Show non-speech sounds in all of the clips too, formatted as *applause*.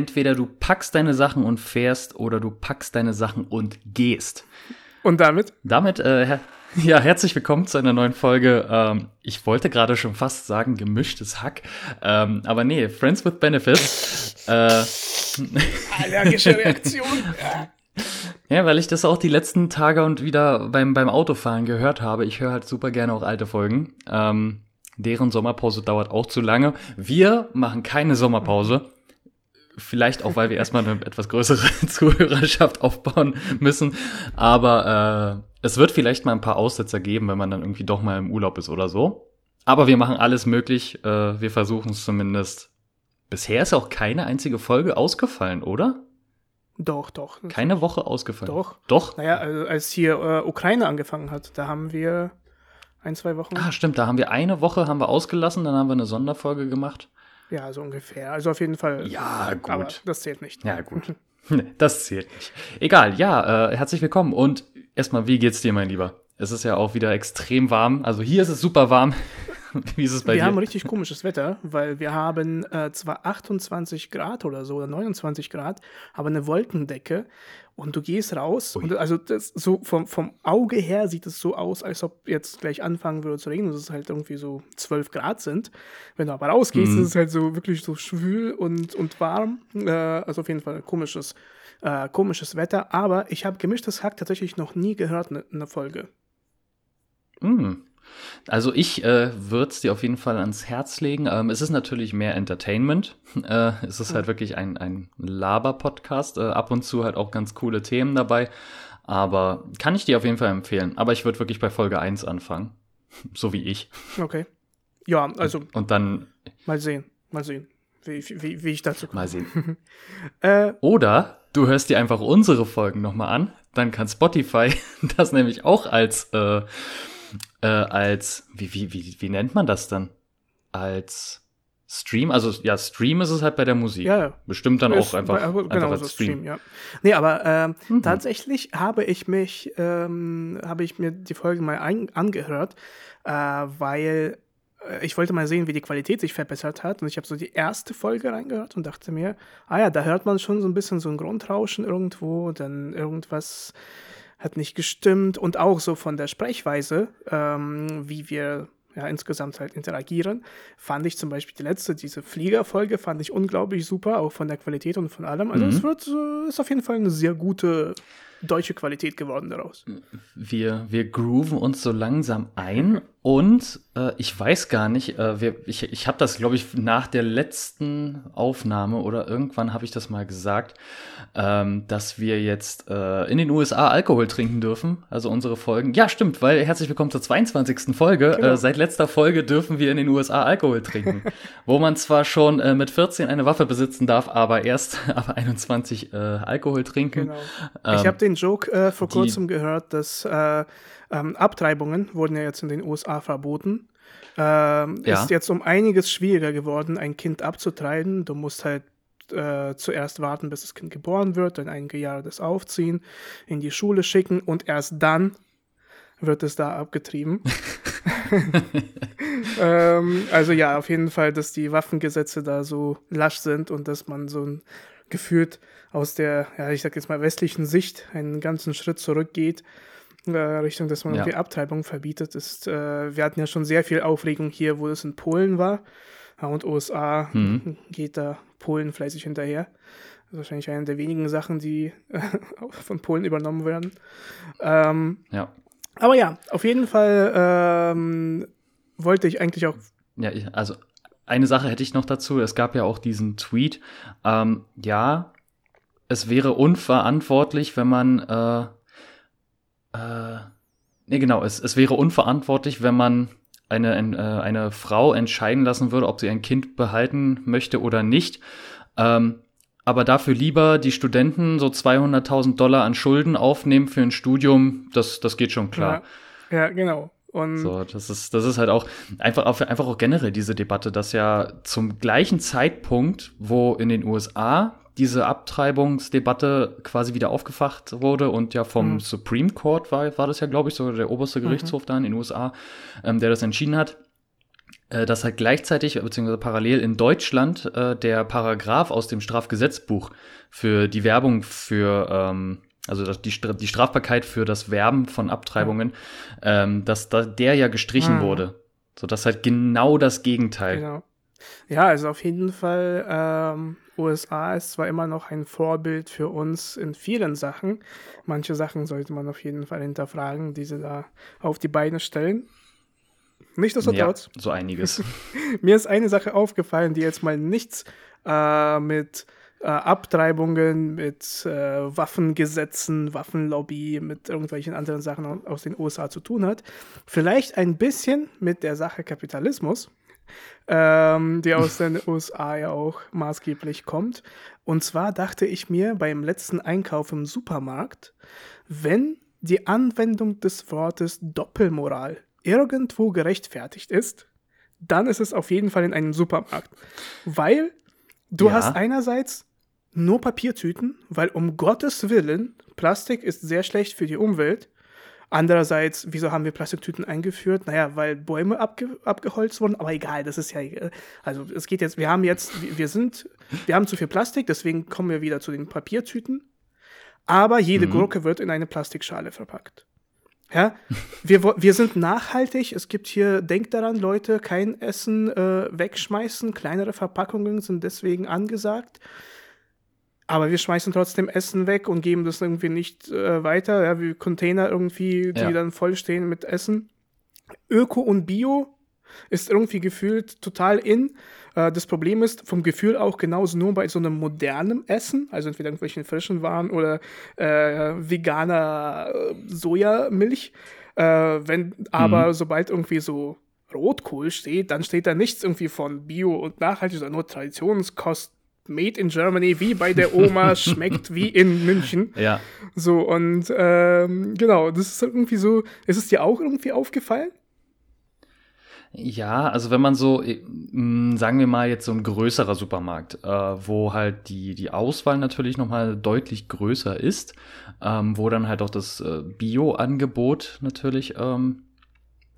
entweder du packst deine Sachen und fährst oder du packst deine Sachen und gehst. Und damit? Damit, äh, her ja, herzlich willkommen zu einer neuen Folge. Ähm, ich wollte gerade schon fast sagen gemischtes Hack, ähm, aber nee, Friends with Benefits. äh, Allergische *laughs* Reaktion. Ja, weil ich das auch die letzten Tage und wieder beim, beim Autofahren gehört habe. Ich höre halt super gerne auch alte Folgen. Ähm, deren Sommerpause dauert auch zu lange. Wir machen keine Sommerpause. Vielleicht auch, weil wir erstmal eine etwas größere *laughs* Zuhörerschaft aufbauen müssen. Aber äh, es wird vielleicht mal ein paar Aussetzer geben, wenn man dann irgendwie doch mal im Urlaub ist oder so. Aber wir machen alles möglich. Äh, wir versuchen es zumindest. Bisher ist auch keine einzige Folge ausgefallen, oder? Doch, doch. Keine Woche ausgefallen. Doch. Doch? Naja, also als hier äh, Ukraine angefangen hat, da haben wir ein, zwei Wochen. Ah, stimmt, da haben wir eine Woche haben wir ausgelassen, dann haben wir eine Sonderfolge gemacht. Ja, so ungefähr. Also auf jeden Fall. Ja, gut. Aber das zählt nicht. Ja, gut. *laughs* *laughs* das zählt nicht. Egal, ja, äh, herzlich willkommen und erstmal, wie geht's dir, mein Lieber? Es ist ja auch wieder extrem warm. Also hier ist es super warm. *laughs* Wie ist es bei wir dir? haben richtig komisches Wetter, weil wir haben äh, zwar 28 Grad oder so oder 29 Grad, aber eine Wolkendecke und du gehst raus Ui. und also das so vom, vom Auge her sieht es so aus, als ob jetzt gleich anfangen würde zu regnen und es halt irgendwie so 12 Grad sind. Wenn du aber rausgehst, Mhm. ist es halt so wirklich so schwül und, und warm. Äh, also auf jeden Fall ein komisches, äh, komisches Wetter, aber ich habe gemischtes Hack tatsächlich noch nie gehört in einer Folge. Mm. Also ich äh, würde es dir auf jeden Fall ans Herz legen. Ähm, es ist natürlich mehr Entertainment. *laughs* Äh, es ist halt wirklich ein, ein Laber-Podcast. Äh, ab und zu halt auch ganz coole Themen dabei. Aber kann ich dir auf jeden Fall empfehlen. Aber ich würde wirklich bei Folge 1 anfangen. So wie ich. Okay. Ja, also Und dann mal sehen, mal sehen, wie, wie, wie ich dazu komme. mal sehen. *laughs* Äh, Oder du hörst dir einfach unsere Folgen nochmal an. Dann kann Spotify *laughs* das nämlich auch als, äh, äh, als, wie, wie, wie, wie nennt man das dann? Als Stream? Also ja, Stream ist es halt bei der Musik. Ja, ja. Bestimmt dann Ist auch einfach, bei- aber einfach genau als so Stream. Stream, ja. Nee, aber ähm, Mhm. tatsächlich habe ich mich, ähm, habe ich mir die Folge mal ein, angehört, äh, weil äh, ich wollte mal sehen, wie die Qualität sich verbessert hat. Und ich habe so die erste Folge reingehört und dachte mir, ah ja, da hört man schon so ein bisschen so ein Grundrauschen irgendwo, dann irgendwas hat nicht gestimmt und auch so von der Sprechweise, ähm, wie wir ja, insgesamt halt interagieren, fand ich zum Beispiel die letzte, diese Fliegerfolge, fand ich unglaublich super, auch von der Qualität und von allem. Also Mhm. es wird, äh, ist auf jeden Fall eine sehr gute deutsche Qualität geworden daraus. Wir, wir grooven uns so langsam ein und äh, ich weiß gar nicht, äh, wir, ich, ich habe das, glaube ich, nach der letzten Aufnahme oder irgendwann habe ich das mal gesagt, ähm, dass wir jetzt äh, in den USA Alkohol trinken dürfen, also unsere Folgen. Ja, stimmt, weil herzlich willkommen zur 22. Folge. Genau. Äh, seit letzter Folge dürfen wir in den USA Alkohol trinken, *laughs* wo man zwar schon äh, mit 14 eine Waffe besitzen darf, aber erst *laughs* ab 21 äh, Alkohol trinken. Genau. Ähm, ich habe den Joke äh, vor kurzem gehört, dass äh, ähm, Abtreibungen wurden ja jetzt in den USA verboten. Ähm, Ja. Ist jetzt um einiges schwieriger geworden, ein Kind abzutreiben. Du musst halt äh, zuerst warten, bis das Kind geboren wird, dann einige Jahre das aufziehen, in die Schule schicken und erst dann wird es da abgetrieben. *laughs* *laughs* ähm, also ja, auf jeden Fall, dass die Waffengesetze da so lasch sind und dass man so ein gefühlt aus der, ja, ich sag jetzt mal westlichen Sicht einen ganzen Schritt zurückgeht. Äh, Richtung, dass man Ja. irgendwie Abtreibung verbietet, ist, äh, wir hatten ja schon sehr viel Aufregung hier, wo es in Polen war. Und USA Mhm. geht da Polen fleißig hinterher. Das ist wahrscheinlich eine der wenigen Sachen, die äh, *laughs* von Polen übernommen werden. Ähm, ja. aber ja, auf jeden Fall ähm, wollte ich eigentlich auch. Ja, also eine Sache hätte ich noch dazu. Es gab ja auch diesen Tweet. Ähm, ja, es wäre unverantwortlich, wenn man äh, äh, nee, genau, es, es wäre unverantwortlich, wenn man eine, ein, äh, eine Frau entscheiden lassen würde, ob sie ein Kind behalten möchte oder nicht. Ähm, aber dafür lieber die Studenten so 200.000 Dollar an Schulden aufnehmen für ein Studium, das, das geht schon klar. Ja, ja genau. Und So, das ist, das ist halt auch einfach, auch- einfach auch generell diese Debatte, dass ja zum gleichen Zeitpunkt, wo in den USA diese Abtreibungsdebatte quasi wieder aufgefacht wurde und ja vom Mhm. Supreme Court war, war das ja, glaube ich, so der oberste Gerichtshof da in den USA, ähm, der das entschieden hat. äh, dass halt gleichzeitig beziehungsweise parallel in Deutschland äh, der Paragraph aus dem Strafgesetzbuch für die Werbung für ähm, also die, die Strafbarkeit für das Werben von Abtreibungen, ähm, dass da, der ja gestrichen mhm. wurde. So, das ist halt genau das Gegenteil. Genau. Ja, also auf jeden Fall, ähm, USA ist zwar immer noch ein Vorbild für uns in vielen Sachen. Manche Sachen sollte man auf jeden Fall hinterfragen, die sie da auf die Beine stellen. Nicht das Ja, so einiges. *laughs* Mir ist eine Sache aufgefallen, die jetzt mal nichts äh, mit äh, Abtreibungen, mit äh, Waffengesetzen, Waffenlobby, mit irgendwelchen anderen Sachen aus den USA zu tun hat. Vielleicht ein bisschen mit der Sache Kapitalismus, ähm, die aus den *laughs* USA ja auch maßgeblich kommt. Und zwar dachte ich mir beim letzten Einkauf im Supermarkt, wenn die Anwendung des Wortes Doppelmoral irgendwo gerechtfertigt ist, dann ist es auf jeden Fall in einem Supermarkt. Weil du ja. hast einerseits nur Papiertüten, weil um Gottes Willen, Plastik ist sehr schlecht für die Umwelt. Andererseits, wieso haben wir Plastiktüten eingeführt? Naja, weil Bäume abge abgeholzt wurden, aber egal, das ist ja, also es geht jetzt, wir haben jetzt, wir sind, wir haben zu viel Plastik, deswegen kommen wir wieder zu den Papiertüten. Aber jede mhm. Gurke wird in eine Plastikschale verpackt. Ja, wir, wir sind nachhaltig. Es gibt hier, denkt daran, Leute, kein Essen äh, wegschmeißen. Kleinere Verpackungen sind deswegen angesagt. Aber wir schmeißen trotzdem Essen weg und geben das irgendwie nicht äh, weiter, ja, wie Container irgendwie, die ja. dann vollstehen mit Essen. Öko und Bio ist irgendwie gefühlt total in. Äh, das Problem ist vom Gefühl auch genauso nur bei so einem modernen Essen, also entweder irgendwelchen frischen Waren oder äh, veganer äh, Sojamilch. Äh, wenn aber mhm. sobald irgendwie so Rotkohl steht, dann steht da nichts irgendwie von Bio und nachhaltig, sondern nur Traditionskost made in Germany, wie bei der Oma, *laughs* schmeckt wie in München. Ja. So, und ähm, genau, das ist irgendwie so, ist es dir auch irgendwie aufgefallen? Ja, also wenn man so, äh, sagen wir mal jetzt so ein größerer Supermarkt, äh, wo halt die, die Auswahl natürlich nochmal deutlich größer ist, ähm, wo dann halt auch das äh, Bio-Angebot natürlich ähm,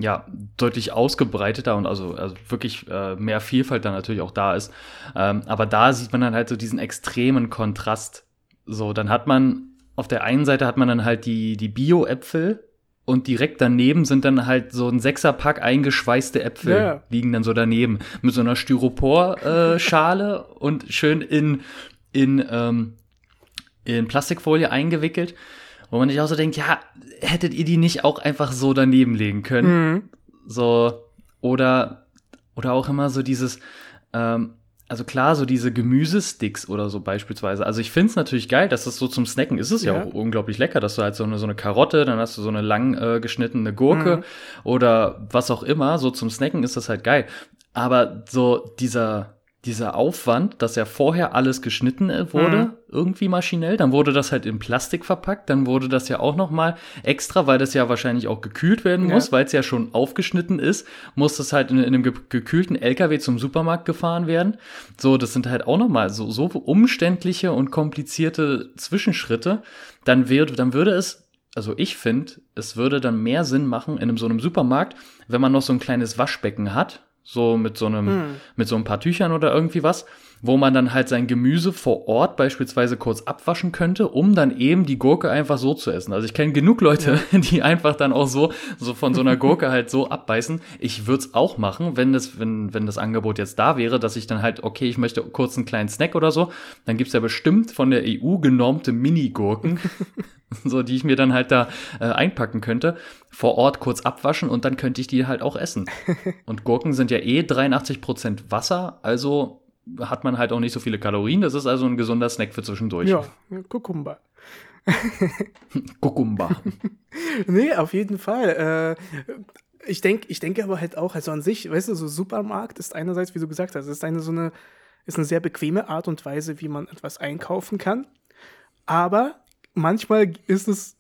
ja, deutlich ausgebreiteter und also, also wirklich äh, mehr Vielfalt dann natürlich auch da ist. Ähm, aber da sieht man dann halt so diesen extremen Kontrast. So, dann hat man auf der einen Seite hat man dann halt die, die Bio-Äpfel und direkt daneben sind dann halt so ein Sechserpack eingeschweißte Äpfel ja. liegen dann so daneben mit so einer Styropor-Schale äh, *laughs* und schön in, in, ähm, in Plastikfolie eingewickelt. Wo man sich auch so denkt, ja, hättet ihr die nicht auch einfach so daneben legen können? Mhm. So, oder, oder auch immer so dieses, ähm, also klar, so diese Gemüsesticks oder so beispielsweise. Also ich finde es natürlich geil, dass das so zum Snacken ist. Es ja. ja auch unglaublich lecker, dass du halt so eine, so eine Karotte, dann hast du so eine lang äh, geschnittene Gurke mhm. oder was auch immer. So zum Snacken ist das halt geil. Aber so dieser, dieser Aufwand, dass ja vorher alles geschnitten äh, wurde, mhm. irgendwie maschinell, dann wurde das halt in Plastik verpackt, dann wurde das ja auch noch mal extra, weil das ja wahrscheinlich auch gekühlt werden muss, ja. weil es ja schon aufgeschnitten ist, muss das halt in, in einem ge gekühlten LKW zum Supermarkt gefahren werden. So, das sind halt auch noch mal so, so umständliche und komplizierte Zwischenschritte. Dann wird, dann würde es also ich finde, es würde dann mehr Sinn machen in einem, so einem Supermarkt, wenn man noch so ein kleines Waschbecken hat, so mit so einem, hm. mit so ein paar Tüchern oder irgendwie was, wo man dann halt sein Gemüse vor Ort beispielsweise kurz abwaschen könnte, um dann eben die Gurke einfach so zu essen. Also ich kenne genug Leute, ja. *laughs* die einfach dann auch so, so von so einer Gurke halt so abbeißen. Ich würde es auch machen, wenn das, wenn, wenn das Angebot jetzt da wäre, dass ich dann halt, okay, ich möchte kurz einen kleinen Snack oder so, dann gibt's ja bestimmt von der EU genormte Mini-Gurken. *laughs* so die ich mir dann halt da äh, einpacken könnte, vor Ort kurz abwaschen und dann könnte ich die halt auch essen. *laughs* Und Gurken sind ja eh 83% Wasser, also hat man halt auch nicht so viele Kalorien. Das ist also ein gesunder Snack für zwischendurch. Ja, Kukumba. *laughs* Kukumba. *laughs* nee, auf jeden Fall. Äh, ich denke ich denke aber halt auch, also an sich, weißt du, so Supermarkt ist einerseits, wie du gesagt hast, ist eine so eine, ist eine sehr bequeme Art und Weise, wie man etwas einkaufen kann. Aber manchmal ist es,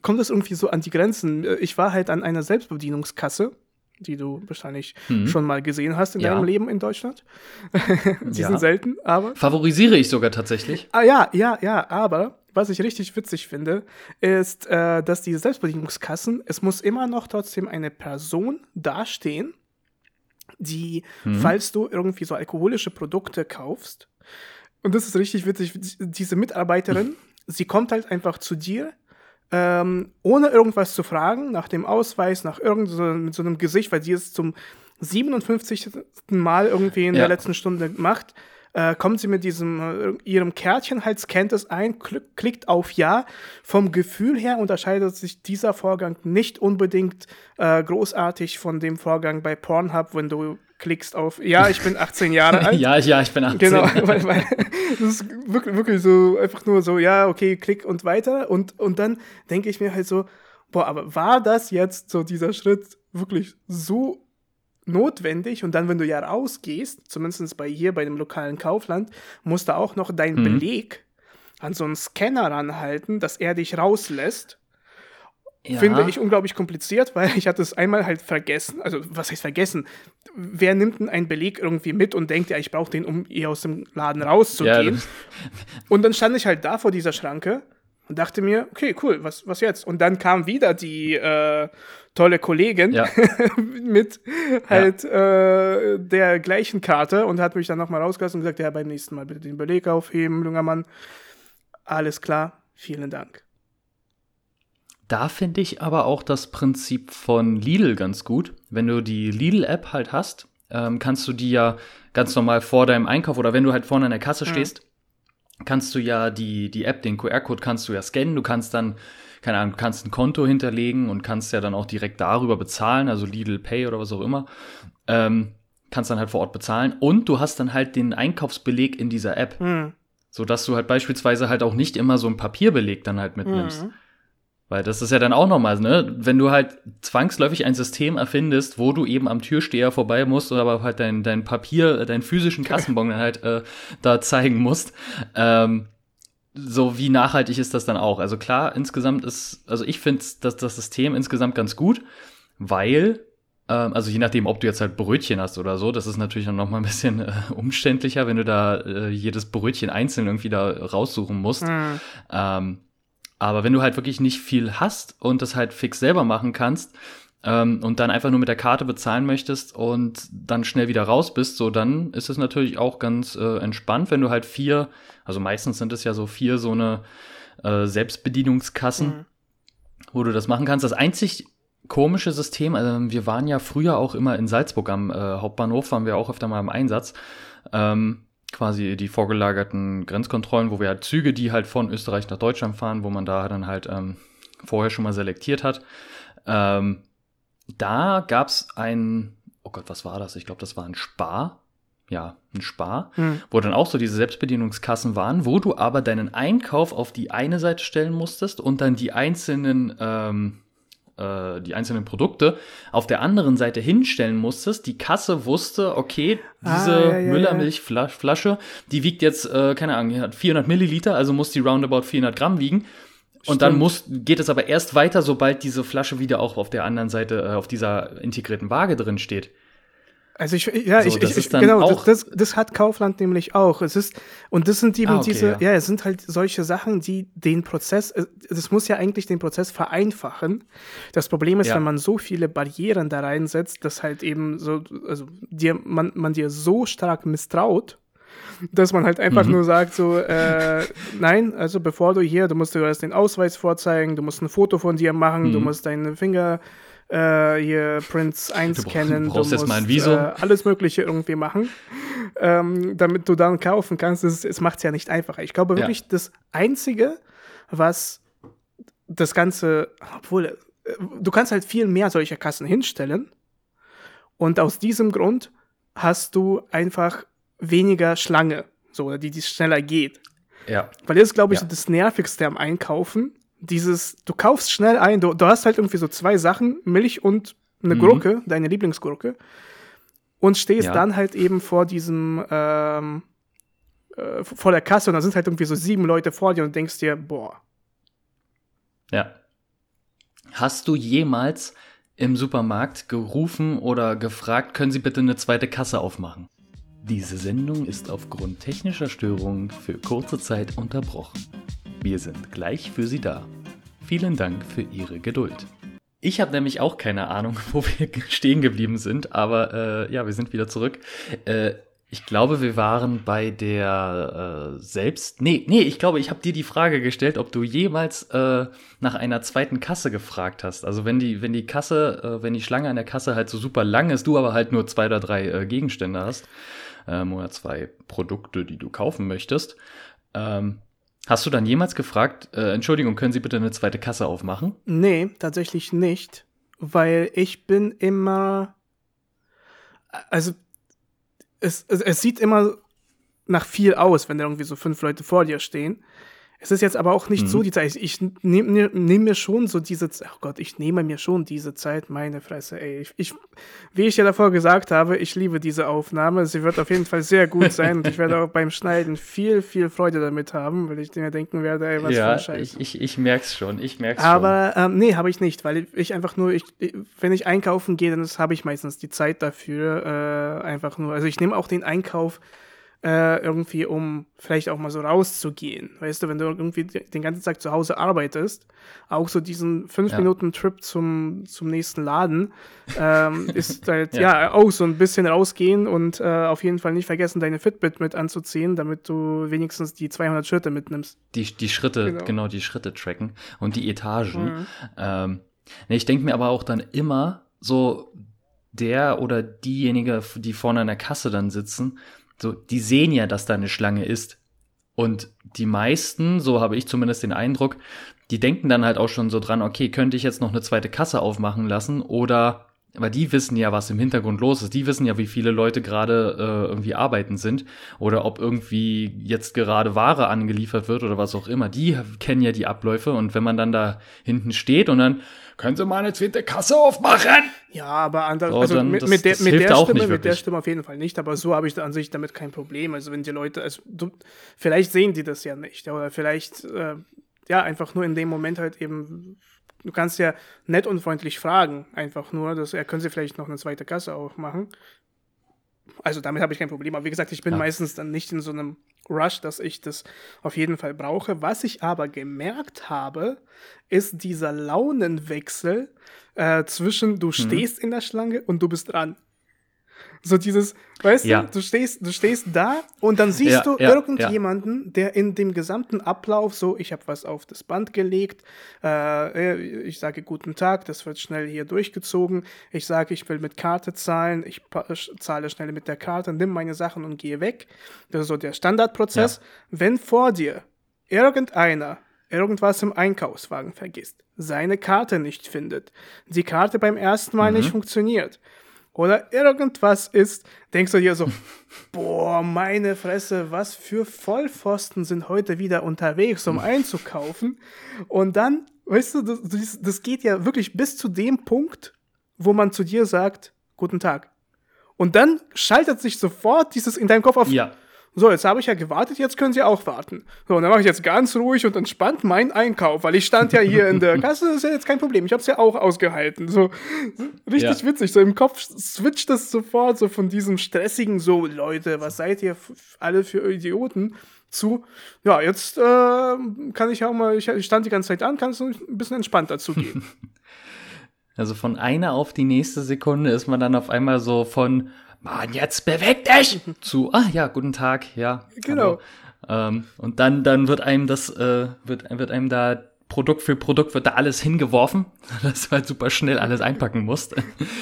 kommt es irgendwie so an die Grenzen. Ich war halt an einer Selbstbedienungskasse, die du wahrscheinlich hm. schon mal gesehen hast in ja. deinem Leben in Deutschland. *laughs* Sie ja. sind selten, aber. Favorisiere ich sogar tatsächlich. Ah ja, ja, ja, aber was ich richtig witzig finde, ist, äh, dass diese Selbstbedienungskassen, es muss immer noch trotzdem eine Person dastehen, die, mhm. falls du irgendwie so alkoholische Produkte kaufst, und das ist richtig witzig, diese Mitarbeiterin, *laughs* sie kommt halt einfach zu dir, ähm, ohne irgendwas zu fragen, nach dem Ausweis, nach irgendeinem mit so einem Gesicht, weil sie es zum 57. Mal irgendwie in ja. der letzten Stunde macht äh, kommt sie mit diesem äh, ihrem Kärtchen halt, scannt es ein, klick, klickt auf Ja. Vom Gefühl her unterscheidet sich dieser Vorgang nicht unbedingt äh, großartig von dem Vorgang bei Pornhub, wenn du klickst auf Ja, ich bin 18 Jahre *laughs* alt. ja, ja, ich bin 18. Genau, *laughs* weil, weil *laughs* das ist wirklich, wirklich so einfach nur so, ja, okay, klick und weiter. Und, und dann denke ich mir halt so, boah, aber war das jetzt so dieser Schritt wirklich so notwendig und dann, wenn du ja rausgehst, zumindest bei hier bei dem lokalen Kaufland, musst du auch noch deinen mhm. Beleg an so einen Scanner ranhalten, dass er dich rauslässt. Ja. Finde ich unglaublich kompliziert, weil ich hatte es einmal halt vergessen. Also, was heißt vergessen? Wer nimmt denn einen Beleg irgendwie mit und denkt, ja, ich brauche den, um hier aus dem Laden rauszugehen? Ja, und dann stand ich halt da vor dieser Schranke und dachte mir, okay, cool, was, was jetzt? Und dann kam wieder die äh, tolle Kollegin ja. *laughs* mit halt ja. äh, der gleichen Karte und hat mich dann nochmal rausgelassen und gesagt, ja, beim nächsten Mal bitte den Beleg aufheben, junger Mann. Alles klar, vielen Dank. Da finde ich aber auch das Prinzip von Lidl ganz gut. Wenn du die Lidl-App halt hast, ähm, kannst du die ja ganz normal vor deinem Einkauf oder wenn du halt vorne an der Kasse mhm. stehst, kannst du ja die, die App, den QR-Code kannst du ja scannen. Du kannst dann, keine Ahnung, kannst ein Konto hinterlegen und kannst ja dann auch direkt darüber bezahlen, also Lidl Pay oder was auch immer. Ähm, kannst dann halt vor Ort bezahlen und du hast dann halt den Einkaufsbeleg in dieser App. Mhm. So dass du halt beispielsweise halt auch nicht immer so ein Papierbeleg dann halt mitnimmst. Mhm. Weil das ist ja dann auch nochmal, ne? Wenn du halt zwangsläufig ein System erfindest, wo du eben am Türsteher vorbei musst oder aber halt dein, dein Papier, deinen physischen Kassenbon dann halt äh, da zeigen musst, ähm, so wie nachhaltig ist das dann auch? Also klar, insgesamt ist, also ich finde das, das System insgesamt ganz gut, weil, ähm, also je nachdem, ob du jetzt halt Brötchen hast oder so, das ist natürlich dann noch mal ein bisschen äh, umständlicher, wenn du da äh, jedes Brötchen einzeln irgendwie da raussuchen musst. Mhm. Ähm, aber wenn du halt wirklich nicht viel hast und das halt fix selber machen kannst ähm, und dann einfach nur mit der Karte bezahlen möchtest und dann schnell wieder raus bist, so dann ist es natürlich auch ganz äh, entspannt, wenn du halt vier, also meistens sind es ja so vier so eine äh, Selbstbedienungskassen, mhm. wo du das machen kannst. Das einzig komische System, also wir waren ja früher auch immer in Salzburg am äh, Hauptbahnhof, waren wir auch öfter mal im Einsatz. Ähm, quasi die vorgelagerten Grenzkontrollen, wo wir halt Züge, die halt von Österreich nach Deutschland fahren, wo man da dann halt ähm, vorher schon mal selektiert hat. Ähm, da gab's ein, oh Gott, was war das? Ich glaube, das war ein Spar. Ja, ein Spar, hm. wo dann auch so diese Selbstbedienungskassen waren, wo du aber deinen Einkauf auf die eine Seite stellen musstest und dann die einzelnen ähm, äh, die einzelnen Produkte auf der anderen Seite hinstellen musstest. Die Kasse wusste, okay, diese ah, ja, ja, Müllermilchflasche, die wiegt jetzt, äh, keine Ahnung, hat 400 Milliliter, also muss die roundabout 400 Gramm wiegen. Und dann muss, geht es aber erst weiter, sobald diese Flasche wieder auch auf der anderen Seite, äh, auf dieser integrierten Waage drin steht. Also ich, ja, so, ich, ich, ich genau, das, das, das, hat Kaufland nämlich auch. Es ist, und das sind eben ah, okay, diese, ja. ja. es sind halt solche Sachen, die den Prozess, das muss ja eigentlich den Prozess vereinfachen. Das Problem ist, ja. wenn man so viele Barrieren da reinsetzt, dass halt eben so, also dir, man, man dir so stark misstraut, dass man halt einfach mhm. nur sagt so, äh, nein, also bevor du hier, du musst dir erst den Ausweis vorzeigen, du musst ein Foto von dir machen, mhm. du musst deine Finger äh, hier Prince einscannen, du, brauchst, du musst ein Visum. Äh, alles Mögliche irgendwie machen, ähm, damit du dann kaufen kannst. Es, es macht es ja nicht einfacher. Ich glaube wirklich, ja. das Einzige, was das Ganze, obwohl, äh, du kannst halt viel mehr solcher Kassen hinstellen und aus diesem Grund hast du einfach weniger Schlange, so, die, die schneller geht. Ja. Weil das ist, glaube ich, ja. das Nervigste am Einkaufen, dieses, du kaufst schnell ein, du, du hast halt irgendwie so zwei Sachen, Milch und eine mhm. Gurke, deine Lieblingsgurke, und stehst ja. dann halt eben vor diesem, ähm, äh, vor der Kasse und da sind halt irgendwie so sieben Leute vor dir und denkst dir, boah. Ja. Hast du jemals im Supermarkt gerufen oder gefragt, können Sie bitte eine zweite Kasse aufmachen? Diese Sendung ist aufgrund technischer Störungen für kurze Zeit unterbrochen. Wir sind gleich für Sie da. Vielen Dank für Ihre Geduld. Ich habe nämlich auch keine Ahnung, *laughs* wo wir stehen geblieben sind, aber äh, ja, wir sind wieder zurück. Äh, ich glaube, wir waren bei der äh, selbst. Nee, nee, ich glaube, ich habe dir die Frage gestellt, ob du jemals äh, nach einer zweiten Kasse gefragt hast. Also wenn die, wenn die Kasse, äh, wenn die Schlange an der Kasse halt so super lang ist, du aber halt nur zwei oder drei äh, Gegenstände hast ähm, oder zwei Produkte, die du kaufen möchtest. Ähm, hast du dann jemals gefragt, äh, Entschuldigung, können Sie bitte eine zweite Kasse aufmachen? Nee, tatsächlich nicht, weil ich bin immer, also es, es, es sieht immer nach viel aus, wenn da irgendwie so fünf Leute vor dir stehen. Es ist jetzt aber auch nicht mhm. so die Zeit. Ich nehme nehm mir schon so diese, ach Gott, ich nehme mir schon diese Zeit, meine Fresse, ey. Ich, ich, wie ich ja davor gesagt habe, ich liebe diese Aufnahme. Sie wird auf jeden Fall sehr gut sein und ich werde *laughs* auch beim Schneiden viel, viel Freude damit haben, weil ich mir denken werde, ey, was ja, für ein Scheiß. Ich, ich, ich merk's schon, ich merk's aber, schon. Aber ähm, nee, habe ich nicht, weil ich einfach nur, ich, wenn ich einkaufen gehe, dann habe ich meistens die Zeit dafür, äh, einfach nur. Also ich nehme auch den Einkauf äh, irgendwie, um vielleicht auch mal so rauszugehen. Weißt du, wenn du irgendwie den ganzen Tag zu Hause arbeitest, auch so diesen fünf ja. Minuten Trip zum, zum nächsten Laden, ähm, *laughs* ist halt ja. ja. auch so ein bisschen rausgehen und äh, auf jeden Fall nicht vergessen, deine Fitbit mit anzuziehen, damit du wenigstens die 200 Schritte mitnimmst. Die, die Schritte, genau. genau die Schritte tracken und die Etagen. Mhm. Ähm, nee, ich denke mir aber auch dann immer so, der oder diejenige, die vorne an der Kasse dann sitzen, so, die sehen ja, dass da eine Schlange ist. Und die meisten, so habe ich zumindest den Eindruck, die denken dann halt auch schon so dran, okay, könnte ich jetzt noch eine zweite Kasse aufmachen lassen oder, aber die wissen ja, was im Hintergrund los ist. Die wissen ja, wie viele Leute gerade äh, irgendwie arbeiten sind oder ob irgendwie jetzt gerade Ware angeliefert wird oder was auch immer. Die kennen ja die Abläufe und wenn man dann da hinten steht und dann können Sie mal eine zweite Kasse aufmachen? Ja, aber anders, so, also mit, das, mit, der, mit der Stimme, mit der Stimme auf jeden Fall nicht, aber so habe ich an sich damit kein Problem. Also wenn die Leute, also du, vielleicht sehen die das ja nicht, oder vielleicht, äh, ja, einfach nur in dem Moment halt eben, du kannst ja nett und freundlich fragen, einfach nur, dass er können Sie vielleicht noch eine zweite Kasse aufmachen. Also damit habe ich kein Problem. Aber wie gesagt, ich bin ja. meistens dann nicht in so einem Rush, dass ich das auf jeden Fall brauche. Was ich aber gemerkt habe, ist dieser Launenwechsel äh, zwischen du mhm. stehst in der Schlange und du bist dran. So dieses, weißt ja. du, du stehst, du stehst da und dann siehst ja, du ja, irgendjemanden, der in dem gesamten Ablauf so, ich habe was auf das Band gelegt, äh, ich sage guten Tag, das wird schnell hier durchgezogen, ich sage, ich will mit Karte zahlen, ich zahle schnell mit der Karte, nimm meine Sachen und gehe weg. Das ist so der Standardprozess. Wenn vor dir irgendeiner irgendwas im Einkaufswagen vergisst, seine Karte nicht findet, die Karte beim ersten Mal mhm. nicht funktioniert, oder irgendwas ist, denkst du dir so, *laughs* boah, meine Fresse, was für Vollpfosten sind heute wieder unterwegs, um *laughs* einzukaufen. Und dann, weißt du, das, das geht ja wirklich bis zu dem Punkt, wo man zu dir sagt, guten Tag. Und dann schaltet sich sofort dieses in deinem Kopf auf, ja so, jetzt habe ich ja gewartet, jetzt können Sie auch warten. So, und dann mache ich jetzt ganz ruhig und entspannt meinen Einkauf, weil ich stand ja hier in der *laughs* Kasse, das ist ja jetzt kein Problem. Ich habe es ja auch ausgehalten. So, richtig ja. witzig. So im Kopf switcht das sofort so von diesem stressigen, so, Leute, was seid ihr alle für Idioten? Zu, ja, jetzt äh, kann ich auch mal, ich, stand die ganze Zeit an, kann es ein bisschen entspannter zugehen. *laughs* Also von einer auf die nächste Sekunde ist man dann auf einmal so von, Mann, jetzt beweg dich! zu, ah ja, guten Tag, ja. Genau. Ähm, und dann, dann wird einem das, äh, wird, wird einem da Produkt für Produkt wird da alles hingeworfen, *laughs* dass du halt super schnell alles einpacken musst.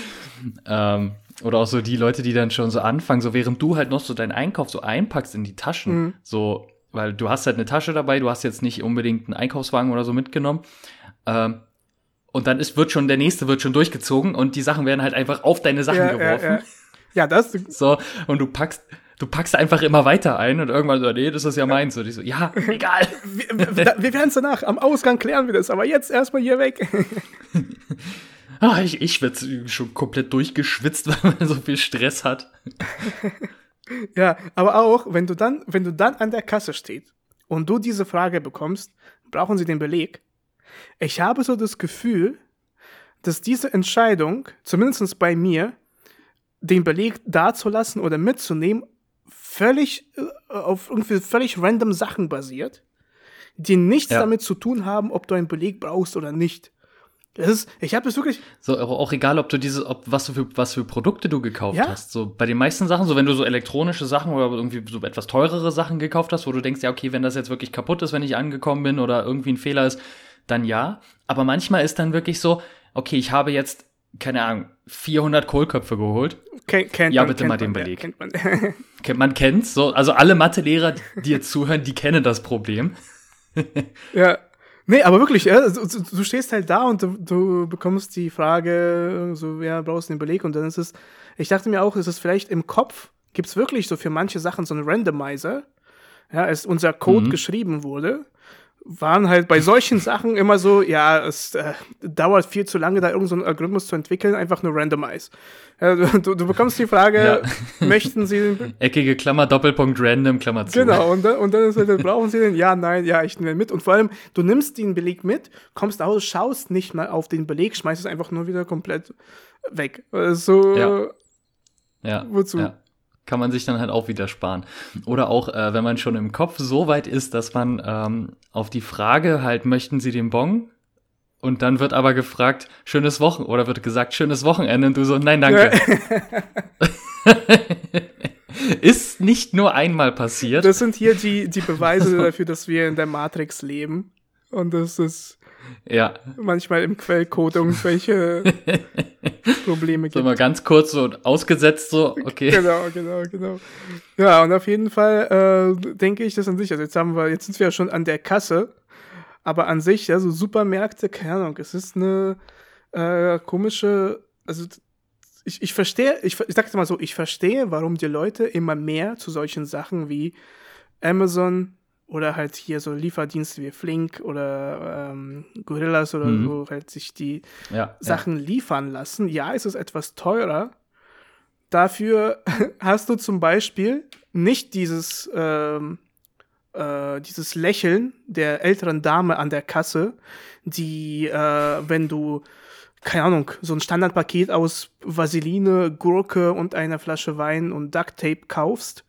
*laughs* ähm, oder auch so die Leute, die dann schon so anfangen, so während du halt noch so deinen Einkauf so einpackst in die Taschen, mhm. so, weil du hast halt eine Tasche dabei, du hast jetzt nicht unbedingt einen Einkaufswagen oder so mitgenommen. Ähm, und dann ist, wird schon, der nächste wird schon durchgezogen und die Sachen werden halt einfach auf deine Sachen ja, geworfen. Ja, ja. Ja, das. *laughs* So, und du packst, du packst einfach immer weiter ein und irgendwann so, nee, das ist ja meins. Und ich so, ja, *laughs* egal. wir, wir, werden es danach, am Ausgang klären wir das, aber jetzt erstmal hier weg. *laughs* ah, ich, ich werde schon komplett durchgeschwitzt, weil man so viel Stress hat. ja, aber auch, wenn du dann, wenn du dann an der Kasse stehst und du diese Frage bekommst, brauchen sie den Beleg. Ich habe so das Gefühl, dass diese Entscheidung, zumindest bei mir, den Beleg dazulassen oder mitzunehmen, völlig äh, auf irgendwie völlig random Sachen basiert, die nichts ja. damit zu tun haben, ob du einen Beleg brauchst oder nicht. Das ist, ich habe das wirklich. So, auch egal, ob du diese, ob was du für was für Produkte du gekauft ja? hast. So bei den meisten Sachen, so wenn du so elektronische Sachen oder irgendwie so etwas teurere Sachen gekauft hast, wo du denkst, ja, okay, wenn das jetzt wirklich kaputt ist, wenn ich angekommen bin oder irgendwie ein Fehler ist, dann ja. Aber manchmal ist dann wirklich so, okay, ich habe jetzt, keine Ahnung, 400 Kohlköpfe geholt. Ken kennt ja, man, bitte kennt mal den man, Beleg. Ja, kennt man. *laughs* Kennt- man kennt's so. Also alle Mathelehrer, die jetzt zuhören, die kennen das Problem. *laughs* Ja. Nee, aber wirklich, ja, du, du du stehst halt da und du, du bekommst die Frage, so, ja, brauchst du den Beleg? Und dann ist es, ich dachte mir auch, ist es vielleicht im Kopf, gibt es wirklich so für manche Sachen so einen Randomizer, ja, als unser Code Mhm. geschrieben wurde, waren halt bei solchen Sachen immer so, ja, es äh, dauert viel zu lange, da irgendeinen so Algorithmus zu entwickeln, einfach nur randomize. Ja, du, du bekommst die Frage, *laughs* möchten Sie den *laughs* Eckige Klammer, Doppelpunkt, random, Klammer zu. Genau, *laughs* und dann, und dann ist halt, brauchen Sie den? Ja, nein, ja, ich nehme den mit. Und vor allem, du nimmst den Beleg mit, kommst aus, schaust nicht mal auf den Beleg, schmeißt es einfach nur wieder komplett weg. So, Ja. Ja. Wozu? Ja. Kann man sich dann halt auch wieder sparen. Oder auch, äh, wenn man schon im Kopf so weit ist, dass man ähm, auf die Frage halt, möchten Sie den Bon? Und dann wird aber gefragt, schönes Wochen, oder wird gesagt, schönes Wochenende, und du so, nein, danke. *laughs* ist nicht nur einmal passiert. das sind hier die, die Beweise *laughs* dafür, dass wir in der Matrix leben. Und das ist ja. manchmal im Quellcode irgendwelche *laughs* Probleme So gibt. mal ganz kurz so ausgesetzt, so, okay. Genau, genau, genau. Ja, und auf jeden Fall äh, denke ich das an sich. Also jetzt haben wir, jetzt sind wir ja schon an der Kasse, aber an sich, also Supermärkte, keine Ahnung, es ist eine äh, komische, also ich, ich verstehe, ich, ich sag's mal so, ich verstehe, warum die Leute immer mehr zu solchen Sachen wie Amazon oder halt hier so Lieferdienste wie Flink oder ähm, Gorillas oder Mhm. so halt sich die Ja, Sachen liefern lassen. Ja, es ist etwas teurer. Dafür *laughs* hast du zum Beispiel nicht dieses, ähm, äh, dieses Lächeln der älteren Dame an der Kasse, die, äh, wenn du, keine Ahnung, so ein Standardpaket aus Vaseline, Gurke und einer Flasche Wein und Duct Tape kaufst.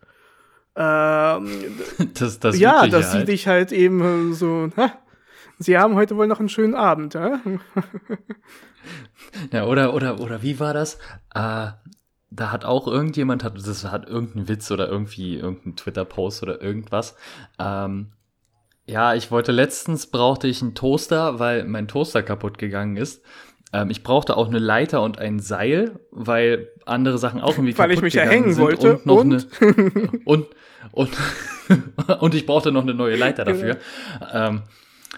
Ähm, ja. *laughs* Das, das ja, dass sie halt. dich halt eben äh, so, ha, sie haben heute wohl noch einen schönen Abend, ja? *laughs* Ja, oder, oder, oder wie war das? Äh, da hat auch irgendjemand, hat, das hat irgendein Witz oder irgendwie irgendein Twitter-Post oder irgendwas. Ähm, ja, ich wollte letztens brauchte ich einen Toaster, weil mein Toaster kaputt gegangen ist. Ähm, ich brauchte auch eine Leiter und ein Seil, weil andere Sachen auch irgendwie Weil ich kaputt mich gegangen erhängen sind wollte und noch und- eine *laughs* und und *laughs* und ich brauchte noch eine neue Leiter dafür. Ähm,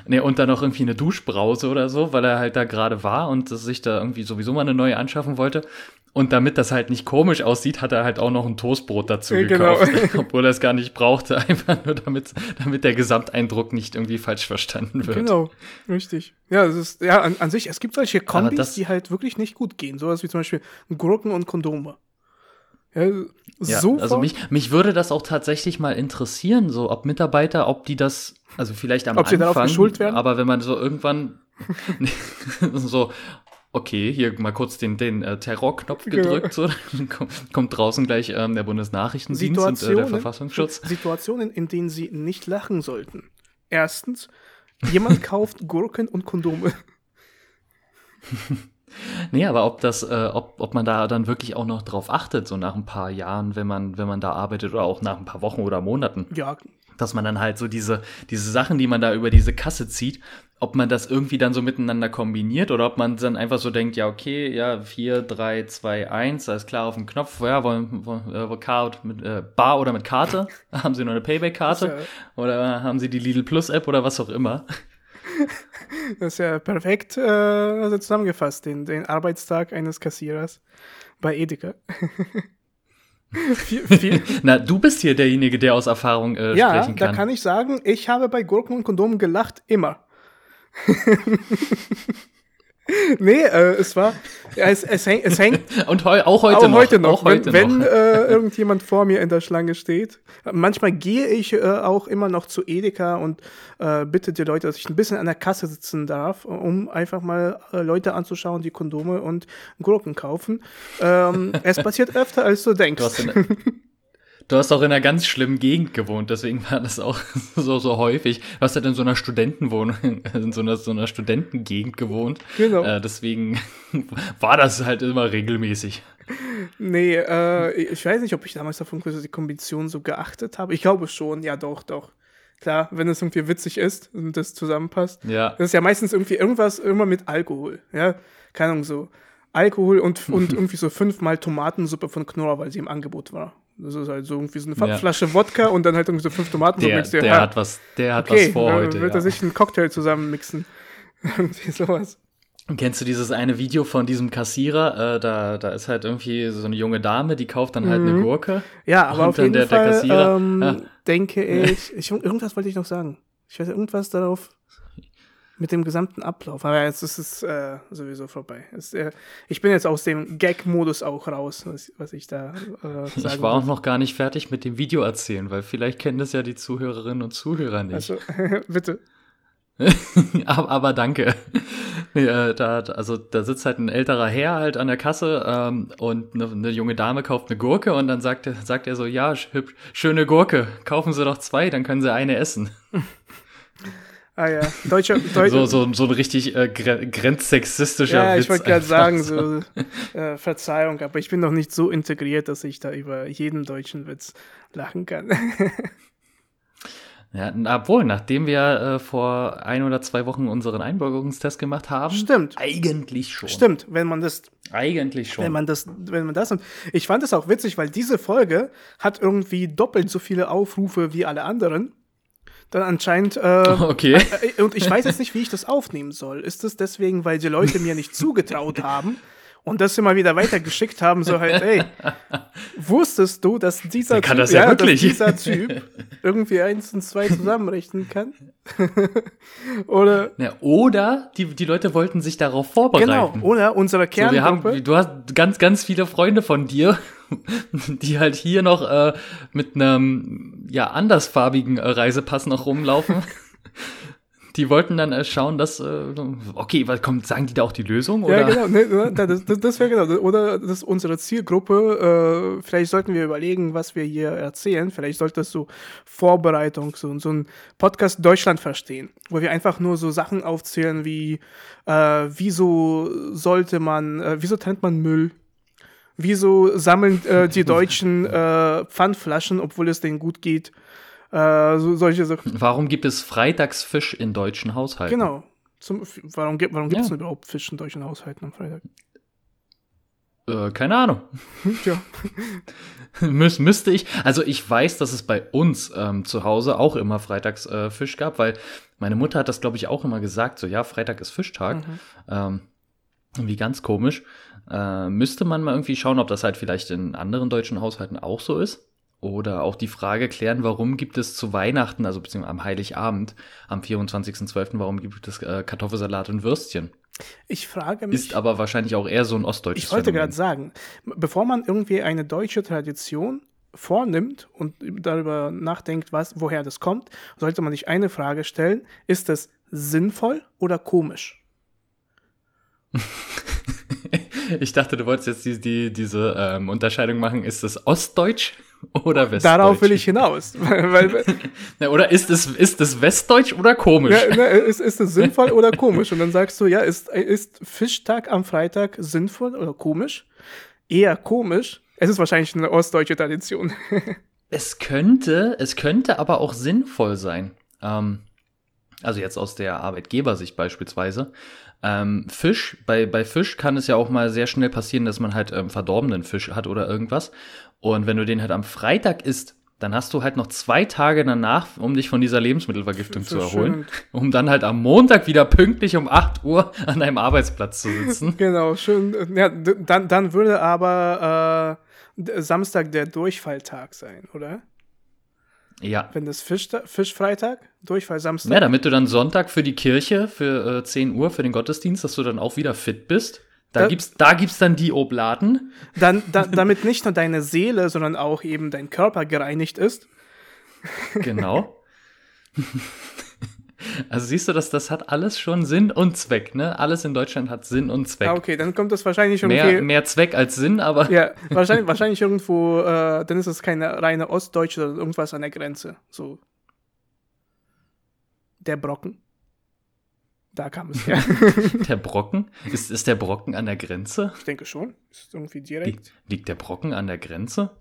Nee, und dann noch irgendwie eine Duschbrause oder so, weil er halt da gerade war und sich da irgendwie sowieso mal eine neue anschaffen wollte. Und damit das halt nicht komisch aussieht, hat er halt auch noch ein Toastbrot dazu Ja, genau. gekauft, *laughs* obwohl er es gar nicht brauchte, *laughs* einfach nur damit, damit der Gesamteindruck nicht irgendwie falsch verstanden wird. Genau, richtig. Ja, es ist, ja, an, an sich, es gibt solche Kombis, die halt wirklich nicht gut gehen. Sowas wie zum Beispiel Gurken und Kondome. Ja, Ja, so also mich, mich würde das auch tatsächlich mal interessieren, so ob Mitarbeiter, ob die das, also vielleicht am Ob sie Anfang, darauf geschult werden? aber wenn man so irgendwann *laughs* so, okay, hier mal kurz den, den äh, Terrorknopf Genau. gedrückt, so, *laughs* dann kommt, draußen gleich ähm, der Bundesnachrichtendienst und äh, der Verfassungsschutz. *laughs* Situationen, in denen sie nicht lachen sollten. Erstens, jemand *laughs* kauft Gurken und Kondome. Nee, aber ob das, äh, ob, ob man da dann wirklich auch noch drauf achtet, so nach ein paar Jahren, wenn man, wenn man da arbeitet oder auch nach ein paar Wochen oder Monaten. Ja, dass man dann halt so diese, diese Sachen, die man da über diese Kasse zieht, ob man das irgendwie dann so miteinander kombiniert oder ob man dann einfach so denkt, ja, okay, ja, 4, 3, 2, 1, alles klar auf dem Knopf, ja, wollen, wollen äh, Card mit äh, Bar oder mit Karte? *laughs* haben Sie noch eine Payback-Karte? Ist Oder haben Sie die Lidl Plus-App oder was auch immer? *laughs* das ist ja perfekt äh, also zusammengefasst, den, den Arbeitstag eines Kassierers bei Edeka. *laughs* viel, viel, Na, du bist hier derjenige, der aus Erfahrung äh, ja, sprechen da kann. kann ich sagen, ich habe bei Gurken und Kondomen gelacht, immer. *laughs* nee, äh, es war, es, es, häng, es hängt *laughs* Und heu, auch heute auch noch. heute noch, Auch heute wenn, noch. wenn äh, irgendjemand vor mir in der Schlange steht. Manchmal gehe ich äh, auch immer noch zu Edeka und äh, bitte die Leute, dass ich ein bisschen an der Kasse sitzen darf, um einfach mal äh, Leute anzuschauen, die Kondome und Gurken kaufen. Ähm, es passiert öfter, als du denkst. Du hast, in, *laughs* du hast auch in einer ganz schlimmen Gegend gewohnt, deswegen war das auch *laughs* so, so häufig. Du hast halt in so einer Studentenwohnung, *laughs* in so einer, so einer Studentengegend gewohnt. Genau. Äh, deswegen *laughs* war das halt immer regelmäßig. Nee, äh, ich weiß nicht, ob ich damals auf die Kombination so geachtet habe. Ich glaube schon, ja doch, doch. Klar, wenn es irgendwie witzig ist und das zusammenpasst. Ja. Das ist ja meistens irgendwie irgendwas immer mit Alkohol. Ja, keine Ahnung, so Alkohol und, und irgendwie so fünfmal Tomatensuppe von Knorr, weil sie im Angebot war. Das ist halt so irgendwie so eine ja. Flasche Wodka und dann halt irgendwie so fünf Tomaten. Der, der, der hat was, der hat okay, was vor heute. Wird ja. er sich einen Cocktail zusammenmixen. *laughs* irgendwie sowas. Kennst du dieses eine Video von diesem Kassierer? Äh, da, da ist halt irgendwie so eine junge Dame, die kauft dann halt mhm. eine Gurke. Ja, aber auf jeden der, Fall der Kassierer, ähm, ja. denke ich, ich, irgendwas wollte ich noch sagen. Ich weiß irgendwas darauf mit dem gesamten Ablauf. Aber jetzt ist es äh, sowieso vorbei. Es, äh, ich bin jetzt aus dem Gag-Modus auch raus, was, was ich da äh, Ich war auch noch gar nicht fertig mit dem Video erzählen, weil vielleicht kennen das ja die Zuhörerinnen und Zuhörer nicht. Also, *laughs* bitte. *laughs* aber, aber, danke. Nee, äh, da, also da sitzt halt ein älterer Herr halt an der Kasse ähm, und eine, eine, junge Dame kauft eine Gurke und dann sagt, sagt er so, ja, hübsch, schöne Gurke, kaufen Sie doch zwei, dann können Sie eine essen. *laughs* Ah ja, deutscher, deutscher so, so, so ein richtig äh, grenzsexistischer Ja, Witz ich wollte gerade sagen, so *laughs* äh, Verzeihung, aber ich bin noch nicht so integriert, dass ich da über jeden deutschen Witz lachen kann. *laughs* Ja, obwohl, nachdem wir äh, vor ein oder zwei Wochen unseren Einbürgerungstest gemacht haben. Stimmt. Eigentlich schon. Stimmt, wenn man das. Eigentlich schon. Wenn man das, wenn man das. Und ich fand es auch witzig, weil diese Folge hat irgendwie doppelt so viele Aufrufe wie alle anderen. Dann anscheinend. Äh, okay. Äh, und ich weiß jetzt nicht, wie ich das aufnehmen soll. Ist das deswegen, weil die Leute mir nicht zugetraut haben? Und das immer wieder weitergeschickt haben, so halt, ey, *laughs* wusstest du, dass dieser typ, das ja, ja dass dieser Typ irgendwie eins und zwei zusammenrechnen kann? *laughs* oder ja, oder die, die Leute wollten sich darauf vorbereiten. Genau, oder unsere Kerngruppe. So, haben, du hast ganz, ganz viele Freunde von dir, *laughs* die halt hier noch äh, mit einem ja andersfarbigen äh, Reisepass noch rumlaufen die wollten dann äh, schauen, dass, äh, okay, was kommt, sagen die da auch die Lösung? Oder? Ja, genau, ne, ne das, das, das wäre genau, oder das ist unsere Zielgruppe, äh, vielleicht sollten wir überlegen, was wir hier erzählen, vielleicht sollte das so Vorbereitung, so, so ein Podcast Deutschland verstehen, wo wir einfach nur so Sachen aufzählen wie, äh, wieso sollte man, äh, wieso trennt man Müll? Wieso sammeln äh, die *laughs* Deutschen Pfandflaschen, obwohl es denen gut geht? Äh, so, solche Sachen. Warum gibt es Freitagsfisch in deutschen Haushalten? Genau. Zum, warum gibt warum ja. es denn überhaupt Fisch in deutschen Haushalten am Freitag? Äh, keine Ahnung. ja. *laughs* Müs müsste ich. Also ich weiß, dass es bei uns ähm, zu Hause auch immer Freitags äh, Fisch gab, weil meine Mutter hat das, glaube ich, auch immer gesagt. So, ja, Freitag ist Fischtag. Mhm. Ähm, wie ganz komisch. Äh, müsste man mal irgendwie schauen, ob das halt vielleicht in anderen deutschen Haushalten auch so ist. Oder auch die Frage klären, warum gibt es zu Weihnachten, also beziehungsweise am Heiligabend, am 24.12., warum gibt es äh, Kartoffelsalat und Würstchen? Ich frage mich. Ist aber wahrscheinlich auch eher so ein ostdeutsches Ich wollte gerade sagen, bevor man irgendwie eine deutsche Tradition vornimmt und darüber nachdenkt, was, woher das kommt, sollte man sich eine Frage stellen: Ist das sinnvoll oder komisch? *laughs* ich dachte, du wolltest jetzt die, die, diese ähm, Unterscheidung machen. Ist das Ostdeutsch *laughs* oder Westdeutsch? Darauf will ich hinaus. *laughs* weil, *laughs* na, oder ist es, ist es Westdeutsch oder komisch? Ja, na, ist, ist es sinnvoll oder komisch? Und dann sagst du, ja, ist, ist Fischtag am Freitag sinnvoll oder komisch? Eher komisch. Es ist wahrscheinlich eine ostdeutsche Tradition. es könnte, es könnte aber auch sinnvoll sein. Ähm, also jetzt aus der Arbeitgebersicht beispielsweise. Ähm, Fisch, bei, bei Fisch kann es ja auch mal sehr schnell passieren, dass man halt ähm, verdorbenen Fisch hat oder irgendwas. Und wenn du den halt am Freitag isst, dann hast du halt noch zwei Tage danach, um dich von dieser Lebensmittelvergiftung zu erholen, um dann halt am Montag wieder pünktlich um 8 Uhr an deinem Arbeitsplatz zu sitzen. *laughs* genau, schön. Ja, dann, dann würde aber äh, Samstag der Durchfalltag sein, oder? Ja. Wenn das Fisch, Fischfreitag, Durchfall Samstag. Ja, damit du dann Sonntag für die Kirche, für äh, 10 Uhr, für den Gottesdienst, dass du dann auch wieder fit bist. Da, da gibt's, da gibt's dann die Oblaten. Dann, *laughs* da, damit nicht nur deine Seele, sondern auch eben dein Körper gereinigt ist. Genau. *laughs* Also siehst du, dass das hat alles schon Sinn und Zweck, ne? Alles in Deutschland hat Sinn und Zweck. Ah, okay, dann kommt das wahrscheinlich irgendwie. Mehr, mehr Zweck als Sinn, aber. Ja, *laughs* wahrscheinlich, wahrscheinlich irgendwo, äh, dann ist es keine reine Ostdeutsche oder irgendwas an der Grenze. So. Der Brocken. Da kam es her. *laughs* der Brocken? Ist, ist der Brocken an der Grenze? Ich denke schon. Ist irgendwie direkt. Liegt, liegt der Brocken an der Grenze?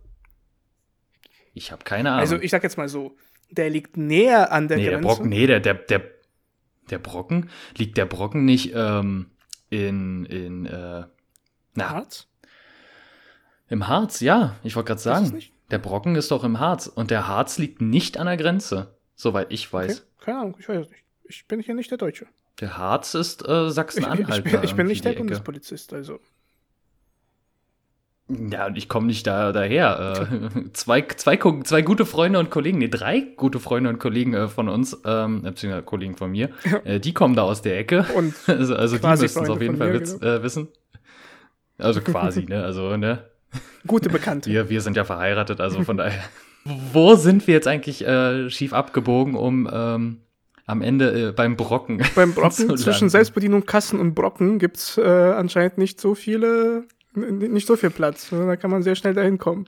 Ich habe keine Ahnung. Also ich sag jetzt mal so, der liegt näher an der nee, Grenze. Der Brocken, nee, der, der, der, der Brocken, liegt der Brocken nicht ähm, in, in äh, na, Harz? Im Harz, ja. Ich wollte gerade sagen, der Brocken ist doch im Harz und der Harz liegt nicht an der Grenze, soweit ich weiß. Okay. Keine Ahnung, ich weiß es nicht. Ich bin hier nicht der Deutsche. Der Harz ist äh, Ich, Sachsen-Anhalt. ich, bin, ich bin nicht der Ecke. Bundespolizist, also. Ja, und ich komme nicht da daher. Äh, *laughs* zwei, zwei, zwei gute Freunde und Kollegen, nee, drei gute Freunde und Kollegen äh, von uns, ähm, beziehungsweise Kollegen von mir, äh, die kommen da aus der Ecke. Und *laughs* Also, also die müssten es auf jeden Fall mir, witz, äh, wissen. Also quasi, *laughs* ne? Also, ne? gute Bekannte. Wir, wir sind ja verheiratet, also von daher. Wo sind wir jetzt eigentlich äh, schief abgebogen, um ähm, am Ende äh, beim Brocken Beim *laughs* Brocken zwischen? Selbstbedienung, Kassen und Brocken gibt es äh, anscheinend nicht so viele, nicht so viel Platz. Da kann man sehr schnell dahin kommen.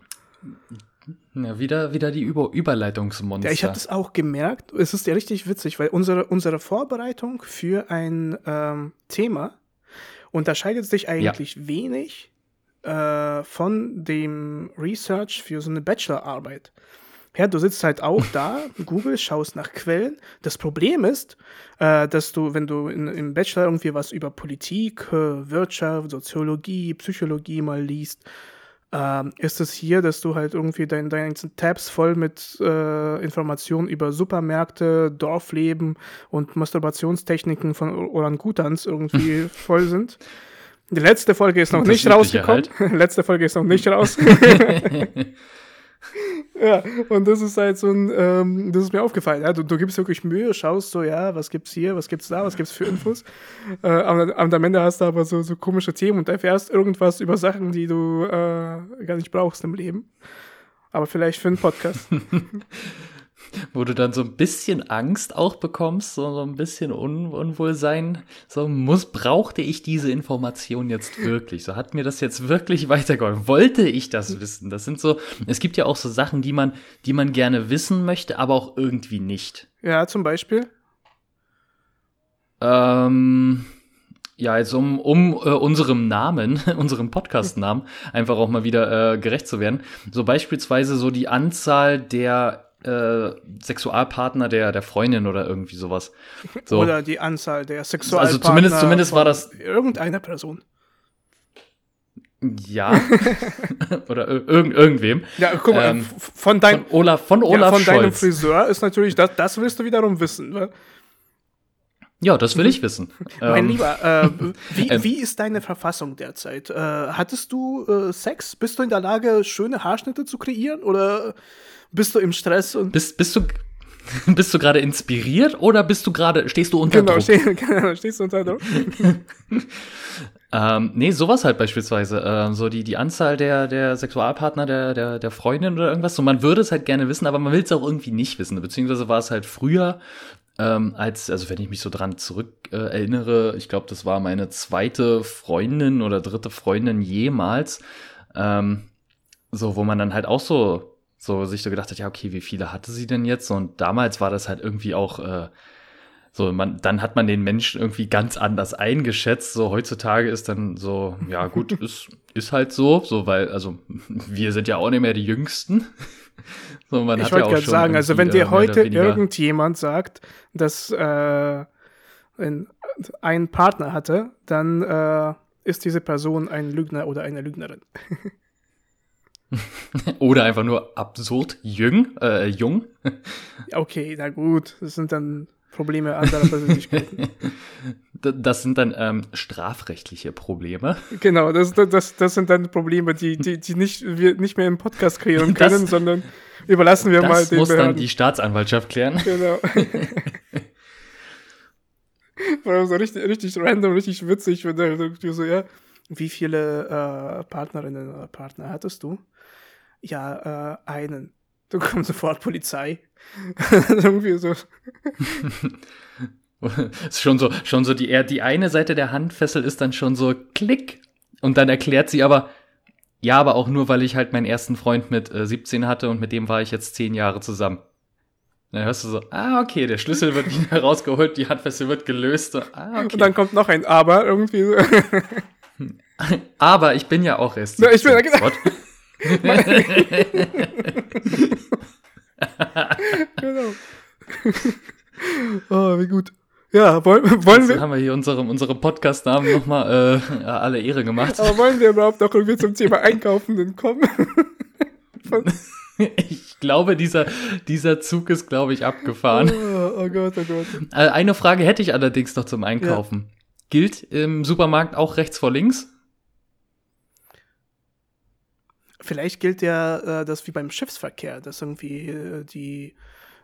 Ja, wieder, wieder die Über Überleitungsmonster. Ja, ich habe das auch gemerkt. Es ist ja richtig witzig, weil unsere, unsere Vorbereitung für ein ähm, Thema unterscheidet sich eigentlich wenig äh, von dem Research für so eine Bachelorarbeit. Ja, du sitzt halt auch da, Google, schaust nach Quellen. Das Problem ist, äh, dass du, wenn du in, im Bachelor irgendwie was über Politik, äh, Wirtschaft, Soziologie, Psychologie mal liest, ähm, ist es hier, dass du halt irgendwie dein, deine ganzen Tabs voll mit äh, Informationen über Supermärkte, Dorfleben und Masturbationstechniken von Or- Orangutans irgendwie *laughs* voll sind. Die letzte Folge ist noch nicht rausgekommen. *laughs* letzte Folge ist noch nicht raus. *laughs* ja, und das ist halt so ein, ähm, das ist mir aufgefallen. Ja, du, du gibst wirklich Mühe, schaust so, ja, was gibt's hier, was gibt's da, was gibt's für Infos. Äh, am am Ende hast du aber so, so komische Themen und erfährst irgendwas über Sachen, die du äh, gar nicht brauchst im Leben. Aber vielleicht für einen Podcast. *laughs* *laughs* Wo du dann so ein bisschen Angst auch bekommst, so, so ein bisschen Un Unwohlsein. So muss, brauchte ich diese Information jetzt wirklich? So hat mir das jetzt wirklich weitergeholfen? Wollte ich das wissen? Das sind so, es gibt ja auch so Sachen, die man, die man gerne wissen möchte, aber auch irgendwie nicht. ja, zum Beispiel. Ähm, ja, jetzt um, um äh, unserem Namen, *laughs* unserem Podcast-Namen, einfach auch mal wieder äh, gerecht zu werden. So beispielsweise so die Anzahl der äh, Sexualpartner der, der Freundin oder irgendwie sowas. So. Oder die Anzahl der Sexualpartner. Also zumindest- zumindest war das- Irgendeiner Person. Ja. *laughs* oder ir irgend, irgendwem. Ja, guck mal, Ähm, von, dein, Von Olaf, von ja, Olaf von deinem. Friseur ist natürlich, das, das willst du wiederum wissen. Ne? Ja, das will ich wissen. *laughs* Mein Ähm, Lieber, äh, *laughs* wie, ähm, wie ist deine Verfassung derzeit? Äh, hattest du äh, Sex? Bist du in der Lage, schöne Haarschnitte zu kreieren? Oder bist du im Stress? Und bist, bist du, *laughs* bist du gerade inspiriert oder bist du gerade, stehst du unter genau, Druck? steh, *laughs* genau, stehst du unter Druck? *laughs* Ähm, nee, sowas halt beispielsweise. Ähm, so die, die Anzahl der, der Sexualpartner der, der, der Freundin oder irgendwas. So, man würde es halt gerne wissen, aber man will es auch irgendwie nicht wissen. Beziehungsweise war es halt früher, ähm, als, also wenn ich mich so dran zurück äh, erinnere, ich glaube, das war meine zweite Freundin oder dritte Freundin jemals. Ähm, so, wo man dann halt auch so, so sich so gedacht hat, ja, okay, wie viele hatte sie denn jetzt? Und damals war das halt irgendwie auch, äh, so, man, dann hat man den Menschen irgendwie ganz anders eingeschätzt. So, heutzutage ist dann so, ja, *laughs* gut, ist, ist halt so, so, weil, also, *laughs* wir sind ja auch nicht mehr die Jüngsten. *laughs* So, man Ich ja wollte auch gerade sagen, also wenn dir äh, heute irgendjemand sagt, dass äh, ein, ein Partner hatte, dann äh, ist diese Person ein Lügner oder eine Lügnerin. *laughs* Oder einfach nur absurd jung, äh, jung. Okay, na gut, das sind dann Probleme anderer Persönlichkeiten. *laughs* Das sind dann ähm, strafrechtliche Probleme. genau, das, das, das sind dann Probleme, die, die, die nicht, wir nicht mehr im Podcast kreieren *laughs* Das- können, sondern überlassen wir mal Das den muss dann Behörden. die Staatsanwaltschaft klären. Genau. Allem so richtig, richtig random, richtig witzig, wenn der so, ja, wie viele äh, Partnerinnen oder Partner hattest du? Ja, äh, einen. Da kommt sofort Polizei. *laughs* Irgendwie so. ist *laughs* schon so, schon so die, die eine Seite der Handfessel ist dann schon so klick. Und dann erklärt sie aber, ja, aber auch nur, weil ich halt meinen ersten Freund mit äh, 17 hatte und mit dem war ich jetzt zehn Jahre zusammen. Dann hörst du so, ah, okay, der Schlüssel wird wieder *laughs* rausgeholt, die Handfessel wird gelöst. So, ah, okay. Und dann kommt noch ein Aber irgendwie. So. aber ich bin ja auch erst. Ja, ich bin ja *laughs* genau. *laughs* Oh, wie gut. Ja, wollen, wollen wir. haben wir hier unserem, unserem Podcast-Namen nochmal äh, alle Ehre gemacht. Aber wollen wir überhaupt noch irgendwie zum Thema Einkaufen kommen? ich glaube, dieser, dieser Zug ist, glaube ich, abgefahren. Oh, oh, Gott, oh Gott. Äh, eine Frage hätte ich allerdings noch zum Einkaufen. Ja. Gilt im Supermarkt auch rechts vor links? Vielleicht gilt ja äh, das wie beim Schiffsverkehr, dass irgendwie äh, die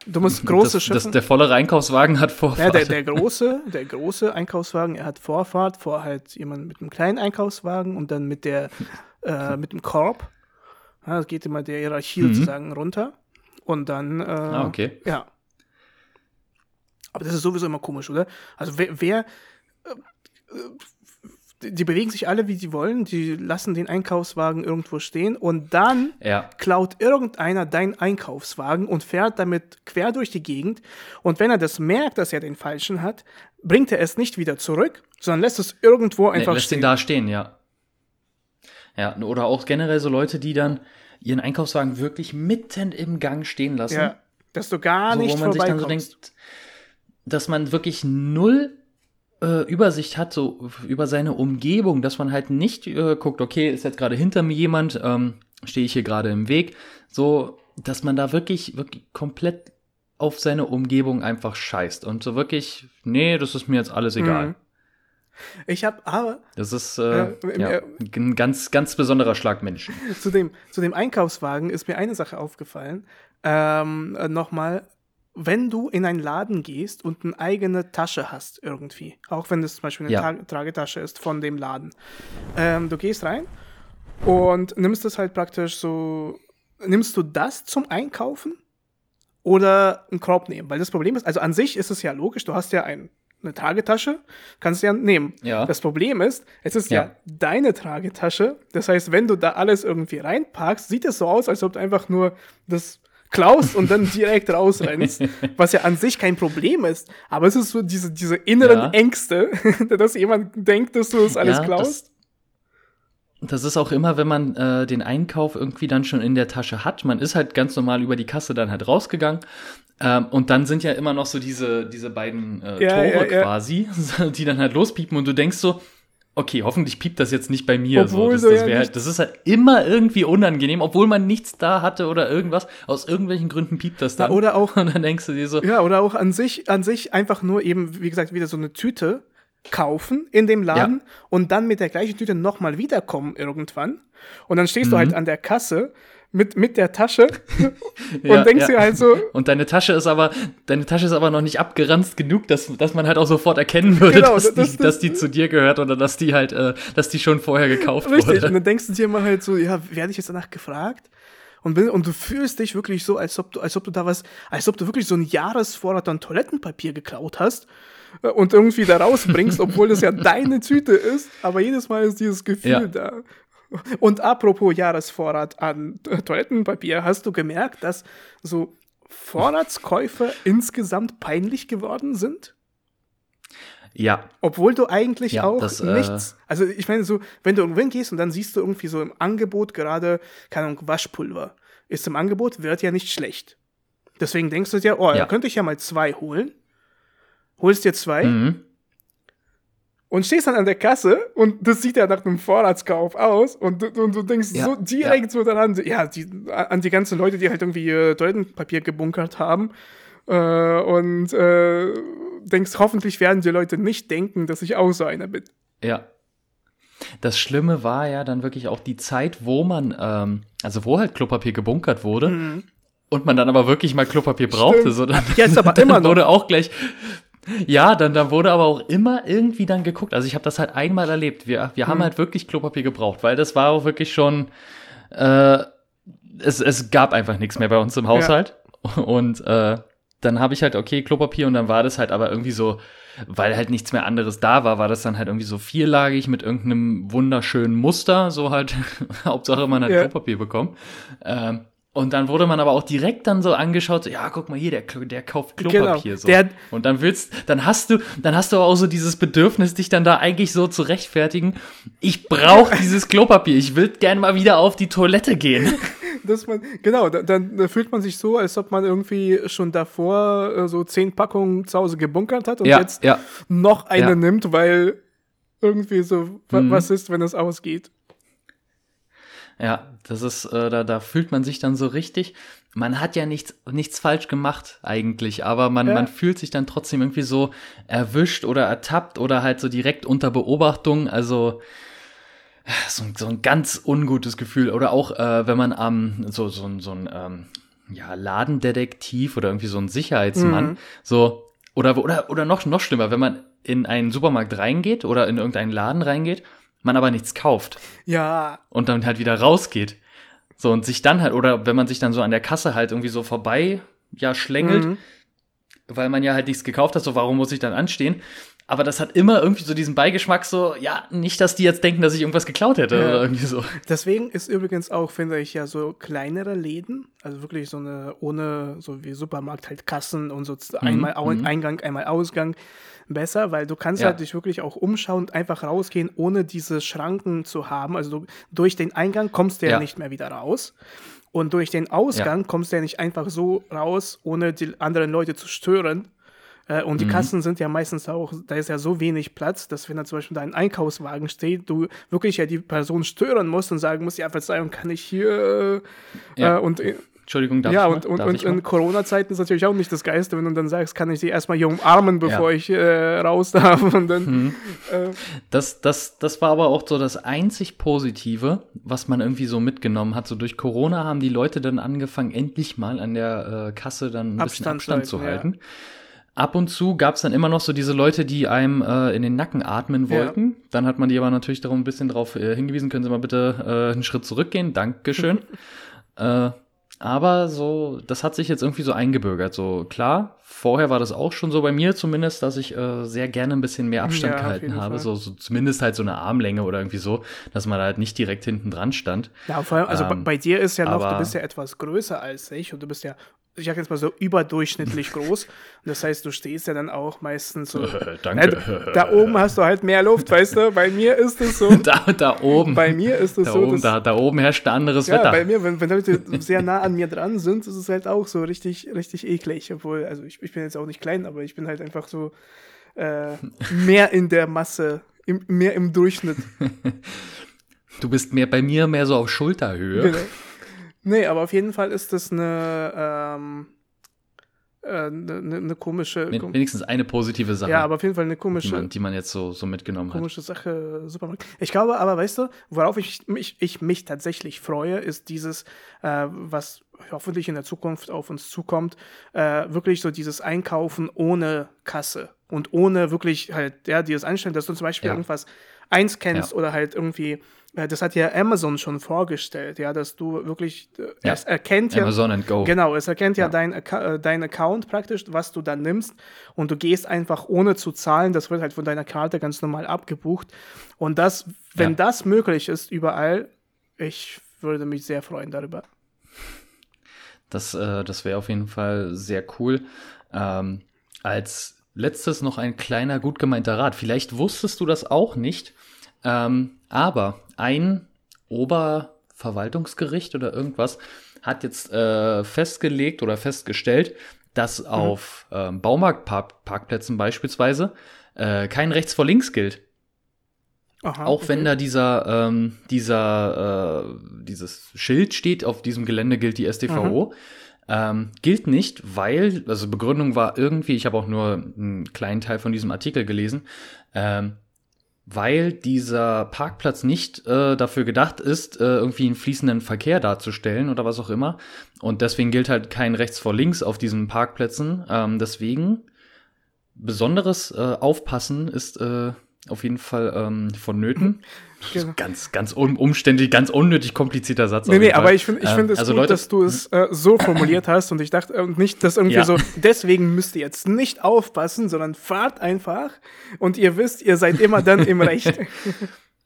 Du musst große Schiffe. Das, der volle Einkaufswagen hat Vorfahrt. Ja, der, der, große, der große Einkaufswagen, er hat Vorfahrt vor halt jemand mit einem kleinen Einkaufswagen und dann mit der äh, *laughs* mit dem Korb. Ja, das geht immer der Hierarchie mhm. sozusagen runter. Und dann, äh, ah, okay. ja. Aber das ist sowieso immer komisch, oder? Also wer, wer äh, die bewegen sich alle, wie sie wollen, die lassen den Einkaufswagen irgendwo stehen und dann ja. klaut irgendeiner deinen Einkaufswagen und fährt damit quer durch die Gegend. Und wenn er das merkt, dass er den falschen hat, bringt er es nicht wieder zurück, sondern lässt es irgendwo einfach nee, lässt stehen. Lässt ihn da stehen, ja. Ja, oder auch generell so Leute, die dann ihren Einkaufswagen wirklich mitten im Gang stehen lassen. Ja, dass du gar so, nicht wo man sich dann so denkt, dass man wirklich null äh, Übersicht hat, so über seine Umgebung, dass man halt nicht äh, guckt, okay, ist jetzt gerade hinter mir jemand, ähm, stehe ich hier gerade im Weg, so, dass man da wirklich, wirklich komplett auf seine Umgebung einfach scheißt und so wirklich, nee, das ist mir jetzt alles egal. Mhm. Ich habe aber. Das ist äh, äh, ja, ein ganz, ganz besonderer Schlag Menschen. Zu dem, zu dem Einkaufswagen ist mir eine Sache aufgefallen. Ähm, äh, Nochmal, wenn du in einen Laden gehst und eine eigene Tasche hast irgendwie, auch wenn es zum Beispiel eine ja. Tra Tragetasche ist von dem Laden, ähm, du gehst rein und nimmst es halt praktisch so, nimmst du das zum Einkaufen oder einen Korb nehmen? Weil das Problem ist, also an sich ist es ja logisch, du hast ja ein, eine Tragetasche, kannst du ja nehmen. Ja. Das Problem ist, es ist ja. ja deine Tragetasche, das heißt, wenn du da alles irgendwie reinpackst, sieht es so aus, als ob du einfach nur das klaust und dann direkt rausrennst, *laughs* was ja an sich kein Problem ist. Aber es ist so diese, diese inneren ja. Ängste, *laughs* dass jemand denkt, dass du das alles ja, klaust. Das, das, ist auch immer, wenn man äh, den Einkauf irgendwie dann schon in der Tasche hat. Man ist halt ganz normal über die Kasse dann halt rausgegangen. Ähm, und dann sind ja immer noch so diese, diese beiden äh, ja, Tore quasi, *laughs* die dann halt lospiepen und du denkst so, okay, hoffentlich piept das jetzt nicht bei mir. Obwohl so. Das, das, ja halt, das ist halt immer irgendwie unangenehm, obwohl man nichts da hatte oder irgendwas. Aus irgendwelchen Gründen piept das dann. Ja, oder auch. *laughs* Und dann denkst du dir so. Ja, oder auch an sich, an sich einfach nur eben, wie gesagt, wieder so eine Tüte kaufen in dem Laden ja. und dann mit der gleichen Tüte nochmal wiederkommen irgendwann. Und dann stehst mhm. du halt an der Kasse mit, mit der Tasche *laughs* und ja, denkst ja. dir halt so. Und deine Tasche ist aber, deine Tasche ist aber noch nicht abgeranzt genug, dass, dass man halt auch sofort erkennen würde, genau, dass, das, die, das, dass die zu dir gehört oder dass die halt, äh, dass die schon vorher gekauft richtig. wurde. Richtig, und dann denkst du dir mal halt so, ja, werde ich jetzt danach gefragt? Und, und du fühlst dich wirklich so, als ob du, als ob du da was, als ob du wirklich so ein Jahresvorrat an Toilettenpapier geklaut hast äh, und irgendwie da rausbringst, *laughs* obwohl das ja deine Tüte ist. Aber jedes Mal ist dieses Gefühl ja. da. Und apropos Jahresvorrat an Toilettenpapier, hast du gemerkt, dass so Vorratskäufe *laughs* insgesamt peinlich geworden sind? Ja. Obwohl du eigentlich ja, auch das, äh, nichts. Äh, also ich meine, so, wenn du irgendwo gehst und dann siehst du irgendwie so im Angebot gerade, keine Ahnung, Waschpulver. Ist im Angebot, wird ja nicht schlecht. Deswegen denkst du dir, oh, ja. da könnte ich ja mal zwei holen. Holst dir zwei. Mhm und stehst dann an der Kasse und das sieht ja nach einem Vorratskauf aus und, und du denkst ja, so direkt ja. so daran, ja, die, an die ganzen Leute, die halt irgendwie äh, Toilettenpapier gebunkert haben äh, und äh, denkst, hoffentlich werden die Leute nicht denken, dass ich auch so einer bin. Ja. Das Schlimme war ja dann wirklich auch die Zeit, wo man, ähm, also wo halt Klopapier gebunkert wurde. Mhm und man dann aber wirklich mal Klopapier brauchte, Stimmt. so dann, Jetzt *laughs* aber dann immer noch. wurde auch gleich ja, dann, dann wurde aber auch immer irgendwie dann geguckt. Also ich habe das halt einmal erlebt. Wir, wir haben hm. halt wirklich Klopapier gebraucht, weil das war auch wirklich schon, äh, es, es gab einfach nichts mehr bei uns im Haushalt. Ja. Und äh, dann habe ich halt, okay, Klopapier und dann war das halt aber irgendwie so, weil halt nichts mehr anderes da war, war das dann halt irgendwie so vierlagig mit irgendeinem wunderschönen Muster, so halt, *laughs* Hauptsache man hat ja. Klopapier bekommen. Ähm, und dann wurde man aber auch direkt dann so angeschaut, so, ja, guck mal hier, der, der kauft Klopapier genau, so. Der, und dann willst, dann hast du, dann hast du auch so dieses Bedürfnis, dich dann da eigentlich so zu rechtfertigen. Ich brauche *laughs* dieses Klopapier, ich will gern mal wieder auf die Toilette gehen. *laughs* Dass man, genau, dann, dann fühlt man sich so, als ob man irgendwie schon davor äh, so zehn Packungen zu Hause gebunkert hat und ja, jetzt ja. noch eine ja. nimmt, weil irgendwie so, mhm. was ist, wenn es ausgeht. Ja, das ist, äh, da, da fühlt man sich dann so richtig. Man hat ja nichts, nichts falsch gemacht eigentlich, aber man, ja. man fühlt sich dann trotzdem irgendwie so erwischt oder ertappt oder halt so direkt unter Beobachtung. Also so, so ein ganz ungutes Gefühl. Oder auch, äh, wenn man am ähm, so, so, so ein ähm, ja, Ladendetektiv oder irgendwie so ein Sicherheitsmann, mhm. so, oder, oder, oder noch, noch schlimmer, wenn man in einen Supermarkt reingeht oder in irgendeinen Laden reingeht man aber nichts kauft. Ja. Und dann halt wieder rausgeht. So, und sich dann halt, oder wenn man sich dann so an der Kasse halt irgendwie so vorbei, ja, schlängelt, mhm. weil man ja halt nichts gekauft hat, so, warum muss ich dann anstehen? Aber das hat immer irgendwie so diesen Beigeschmack, so, ja, nicht, dass die jetzt denken, dass ich irgendwas geklaut hätte ja. oder irgendwie so. Deswegen ist übrigens auch, finde ich, ja so kleinere Läden, also wirklich so eine, ohne, so wie Supermarkt halt Kassen und so mhm. einmal mhm. Eingang, einmal Ausgang, besser, weil du kannst ja. halt dich wirklich auch umschauen und einfach rausgehen, ohne diese Schranken zu haben. Also du, durch den Eingang kommst du ja, ja nicht mehr wieder raus. Und durch den Ausgang ja. kommst du ja nicht einfach so raus, ohne die anderen Leute zu stören. Äh, und die mhm. Kassen sind ja meistens auch, da ist ja so wenig Platz, dass wenn da zum Beispiel dein Einkaufswagen steht, du wirklich ja die Person stören musst und sagen musst, ja, Verzeihung, kann ich hier äh, ja. äh, und Entschuldigung, darf ja, und, und, und in Corona-Zeiten ist natürlich auch nicht das Geiste, wenn du dann sagst, kann ich sie erstmal hier umarmen, bevor ja. ich äh, raus darf. *laughs* Und dann, mhm. äh, das, das, das war aber auch so das einzig Positive, was man irgendwie so mitgenommen hat. So durch Corona haben die Leute dann angefangen, endlich mal an der äh, Kasse dann ein Abstand bisschen Abstand halten, zu halten. Ja. Ab und zu gab es dann immer noch so diese Leute, die einem äh, in den Nacken atmen wollten. Ja. Dann hat man die aber natürlich darum ein bisschen darauf äh, hingewiesen, können Sie mal bitte äh, einen Schritt zurückgehen. Dankeschön. *laughs* äh, aber so, das hat sich jetzt irgendwie so eingebürgert. So klar, vorher war das auch schon so bei mir zumindest, dass ich äh, sehr gerne ein bisschen mehr Abstand ja, gehalten habe. So, so, zumindest halt so eine Armlänge oder irgendwie so, dass man halt nicht direkt hinten dran stand. Ja, vor allem, also ähm, bei dir ist ja noch, du bist ja etwas größer als ich und du bist ja ich sag jetzt mal so überdurchschnittlich groß. Und das heißt, du stehst ja dann auch meistens so. *laughs* Danke. Äh, da oben hast du halt mehr Luft, weißt du? Bei mir ist es so. *laughs* da, da oben. Bei mir ist es da so. Oben, da, da oben herrscht ein anderes ja, Wetter. Bei mir, wenn, wenn Leute sehr nah an mir dran sind, ist es halt auch so richtig, richtig eklig. Obwohl, also ich, ich bin jetzt auch nicht klein, aber ich bin halt einfach so äh, *laughs* mehr in der Masse, im, mehr im Durchschnitt. Du bist mehr bei mir mehr so auf Schulterhöhe. Genau. Nee, aber auf jeden Fall ist das eine, ähm, äh, eine, eine komische. Wenigstens eine positive Sache. Ja, aber auf jeden Fall eine komische. Die man, die man jetzt so, so mitgenommen komische hat. Komische Sache, Supermarkt. Ich glaube aber, weißt du, worauf ich mich, ich mich tatsächlich freue, ist dieses, äh, was hoffentlich in der Zukunft auf uns zukommt, äh, wirklich so dieses Einkaufen ohne Kasse und ohne wirklich halt, ja, dieses Einstellen, dass du zum Beispiel ja. irgendwas einscannst ja. oder halt irgendwie das hat ja Amazon schon vorgestellt, ja, dass du wirklich, äh, ja. es erkennt ja, Amazon and Go. Genau, es erkennt ja, ja dein, äh, dein Account praktisch, was du dann nimmst und du gehst einfach ohne zu zahlen, das wird halt von deiner Karte ganz normal abgebucht und das, wenn ja. das möglich ist überall, ich würde mich sehr freuen darüber. Das, äh, das wäre auf jeden Fall sehr cool. Ähm, als letztes noch ein kleiner, gut gemeinter Rat. Vielleicht wusstest du das auch nicht, ähm, aber ein Oberverwaltungsgericht oder irgendwas hat jetzt äh, festgelegt oder festgestellt, dass mhm. auf äh, Baumarktparkplätzen beispielsweise äh, kein Rechts vor links gilt. Aha, auch okay. wenn da dieser, ähm, dieser, äh, dieses Schild steht, auf diesem Gelände gilt die StVO, ähm, gilt nicht, weil, also Begründung war irgendwie, ich habe auch nur einen kleinen Teil von diesem Artikel gelesen, ähm, weil dieser Parkplatz nicht äh, dafür gedacht ist, äh, irgendwie einen fließenden Verkehr darzustellen oder was auch immer. Und deswegen gilt halt kein rechts vor links auf diesen Parkplätzen. Ähm, deswegen besonderes äh, Aufpassen ist äh, auf jeden Fall ähm, vonnöten. *laughs* Genau. Ganz, ganz umständlich, ganz unnötig komplizierter Satz. Nee, nee, aber ich finde ich find es also gut, Leute, dass du es äh, so formuliert hast und ich dachte äh, nicht, dass irgendwie ja. so, deswegen müsst ihr jetzt nicht aufpassen, sondern fahrt einfach und ihr wisst, ihr seid immer dann im Recht.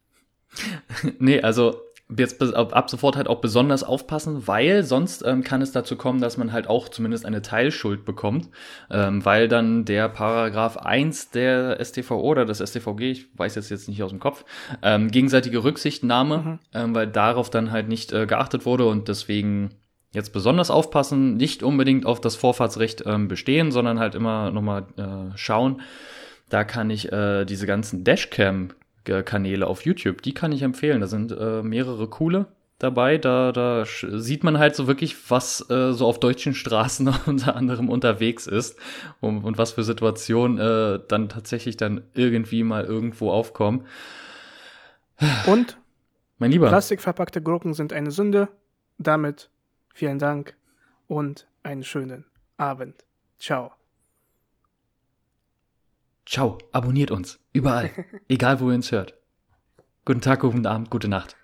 *laughs* nee, also jetzt ab sofort halt auch besonders aufpassen, weil sonst ähm, kann es dazu kommen, dass man halt auch zumindest eine Teilschuld bekommt, ähm, weil dann der Paragraph 1 der StVO oder das StVG, ich weiß jetzt jetzt nicht aus dem Kopf, ähm, gegenseitige Rücksichtnahme, mhm. ähm, weil darauf dann halt nicht äh, geachtet wurde und deswegen jetzt besonders aufpassen, nicht unbedingt auf das Vorfahrtsrecht ähm, bestehen, sondern halt immer nochmal äh, schauen. Da kann ich äh, diese ganzen Dashcam Kanäle auf YouTube. Die kann ich empfehlen. Da sind äh, mehrere coole dabei. Da, da sieht man halt so wirklich, was äh, so auf deutschen Straßen *laughs* unter anderem unterwegs ist und, und was für Situationen äh, dann tatsächlich dann irgendwie mal irgendwo aufkommen. *sighs* Und mein Lieber. Plastikverpackte Gurken sind eine Sünde. Damit vielen Dank und einen schönen Abend. Ciao. Ciao, abonniert uns. Überall. *laughs* Egal, wo ihr uns hört. Guten Tag, guten Abend, gute Nacht.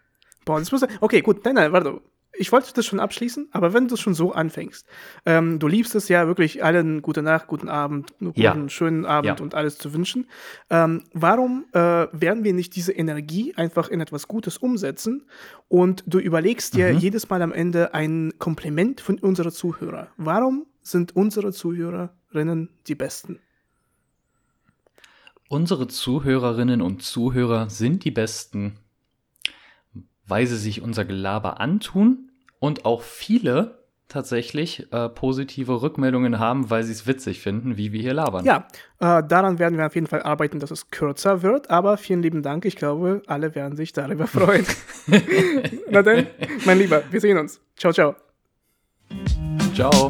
Boah, das muss. Okay, gut. Nein, nein, warte. Ich wollte das schon abschließen, aber wenn du es schon so anfängst, ähm, du liebst es ja wirklich allen gute Nacht, guten Abend, guten, ja. schönen Abend ja. und alles zu wünschen. Ähm, warum äh, werden wir nicht diese Energie einfach in etwas Gutes umsetzen und du überlegst dir mhm. jedes Mal am Ende ein Kompliment von unseren Zuhörern? Warum sind unsere Zuhörerinnen die Besten? Unsere Zuhörerinnen und Zuhörer sind die Besten, weil sie sich unser Gelaber antun und auch viele tatsächlich äh, positive Rückmeldungen haben, weil sie es witzig finden, wie wir hier labern. Ja, äh, daran werden wir auf jeden Fall arbeiten, dass es kürzer wird, aber vielen lieben Dank. Ich glaube, alle werden sich darüber freuen. *laughs* Na dann, mein Lieber, wir sehen uns. Ciao, ciao. Ciao.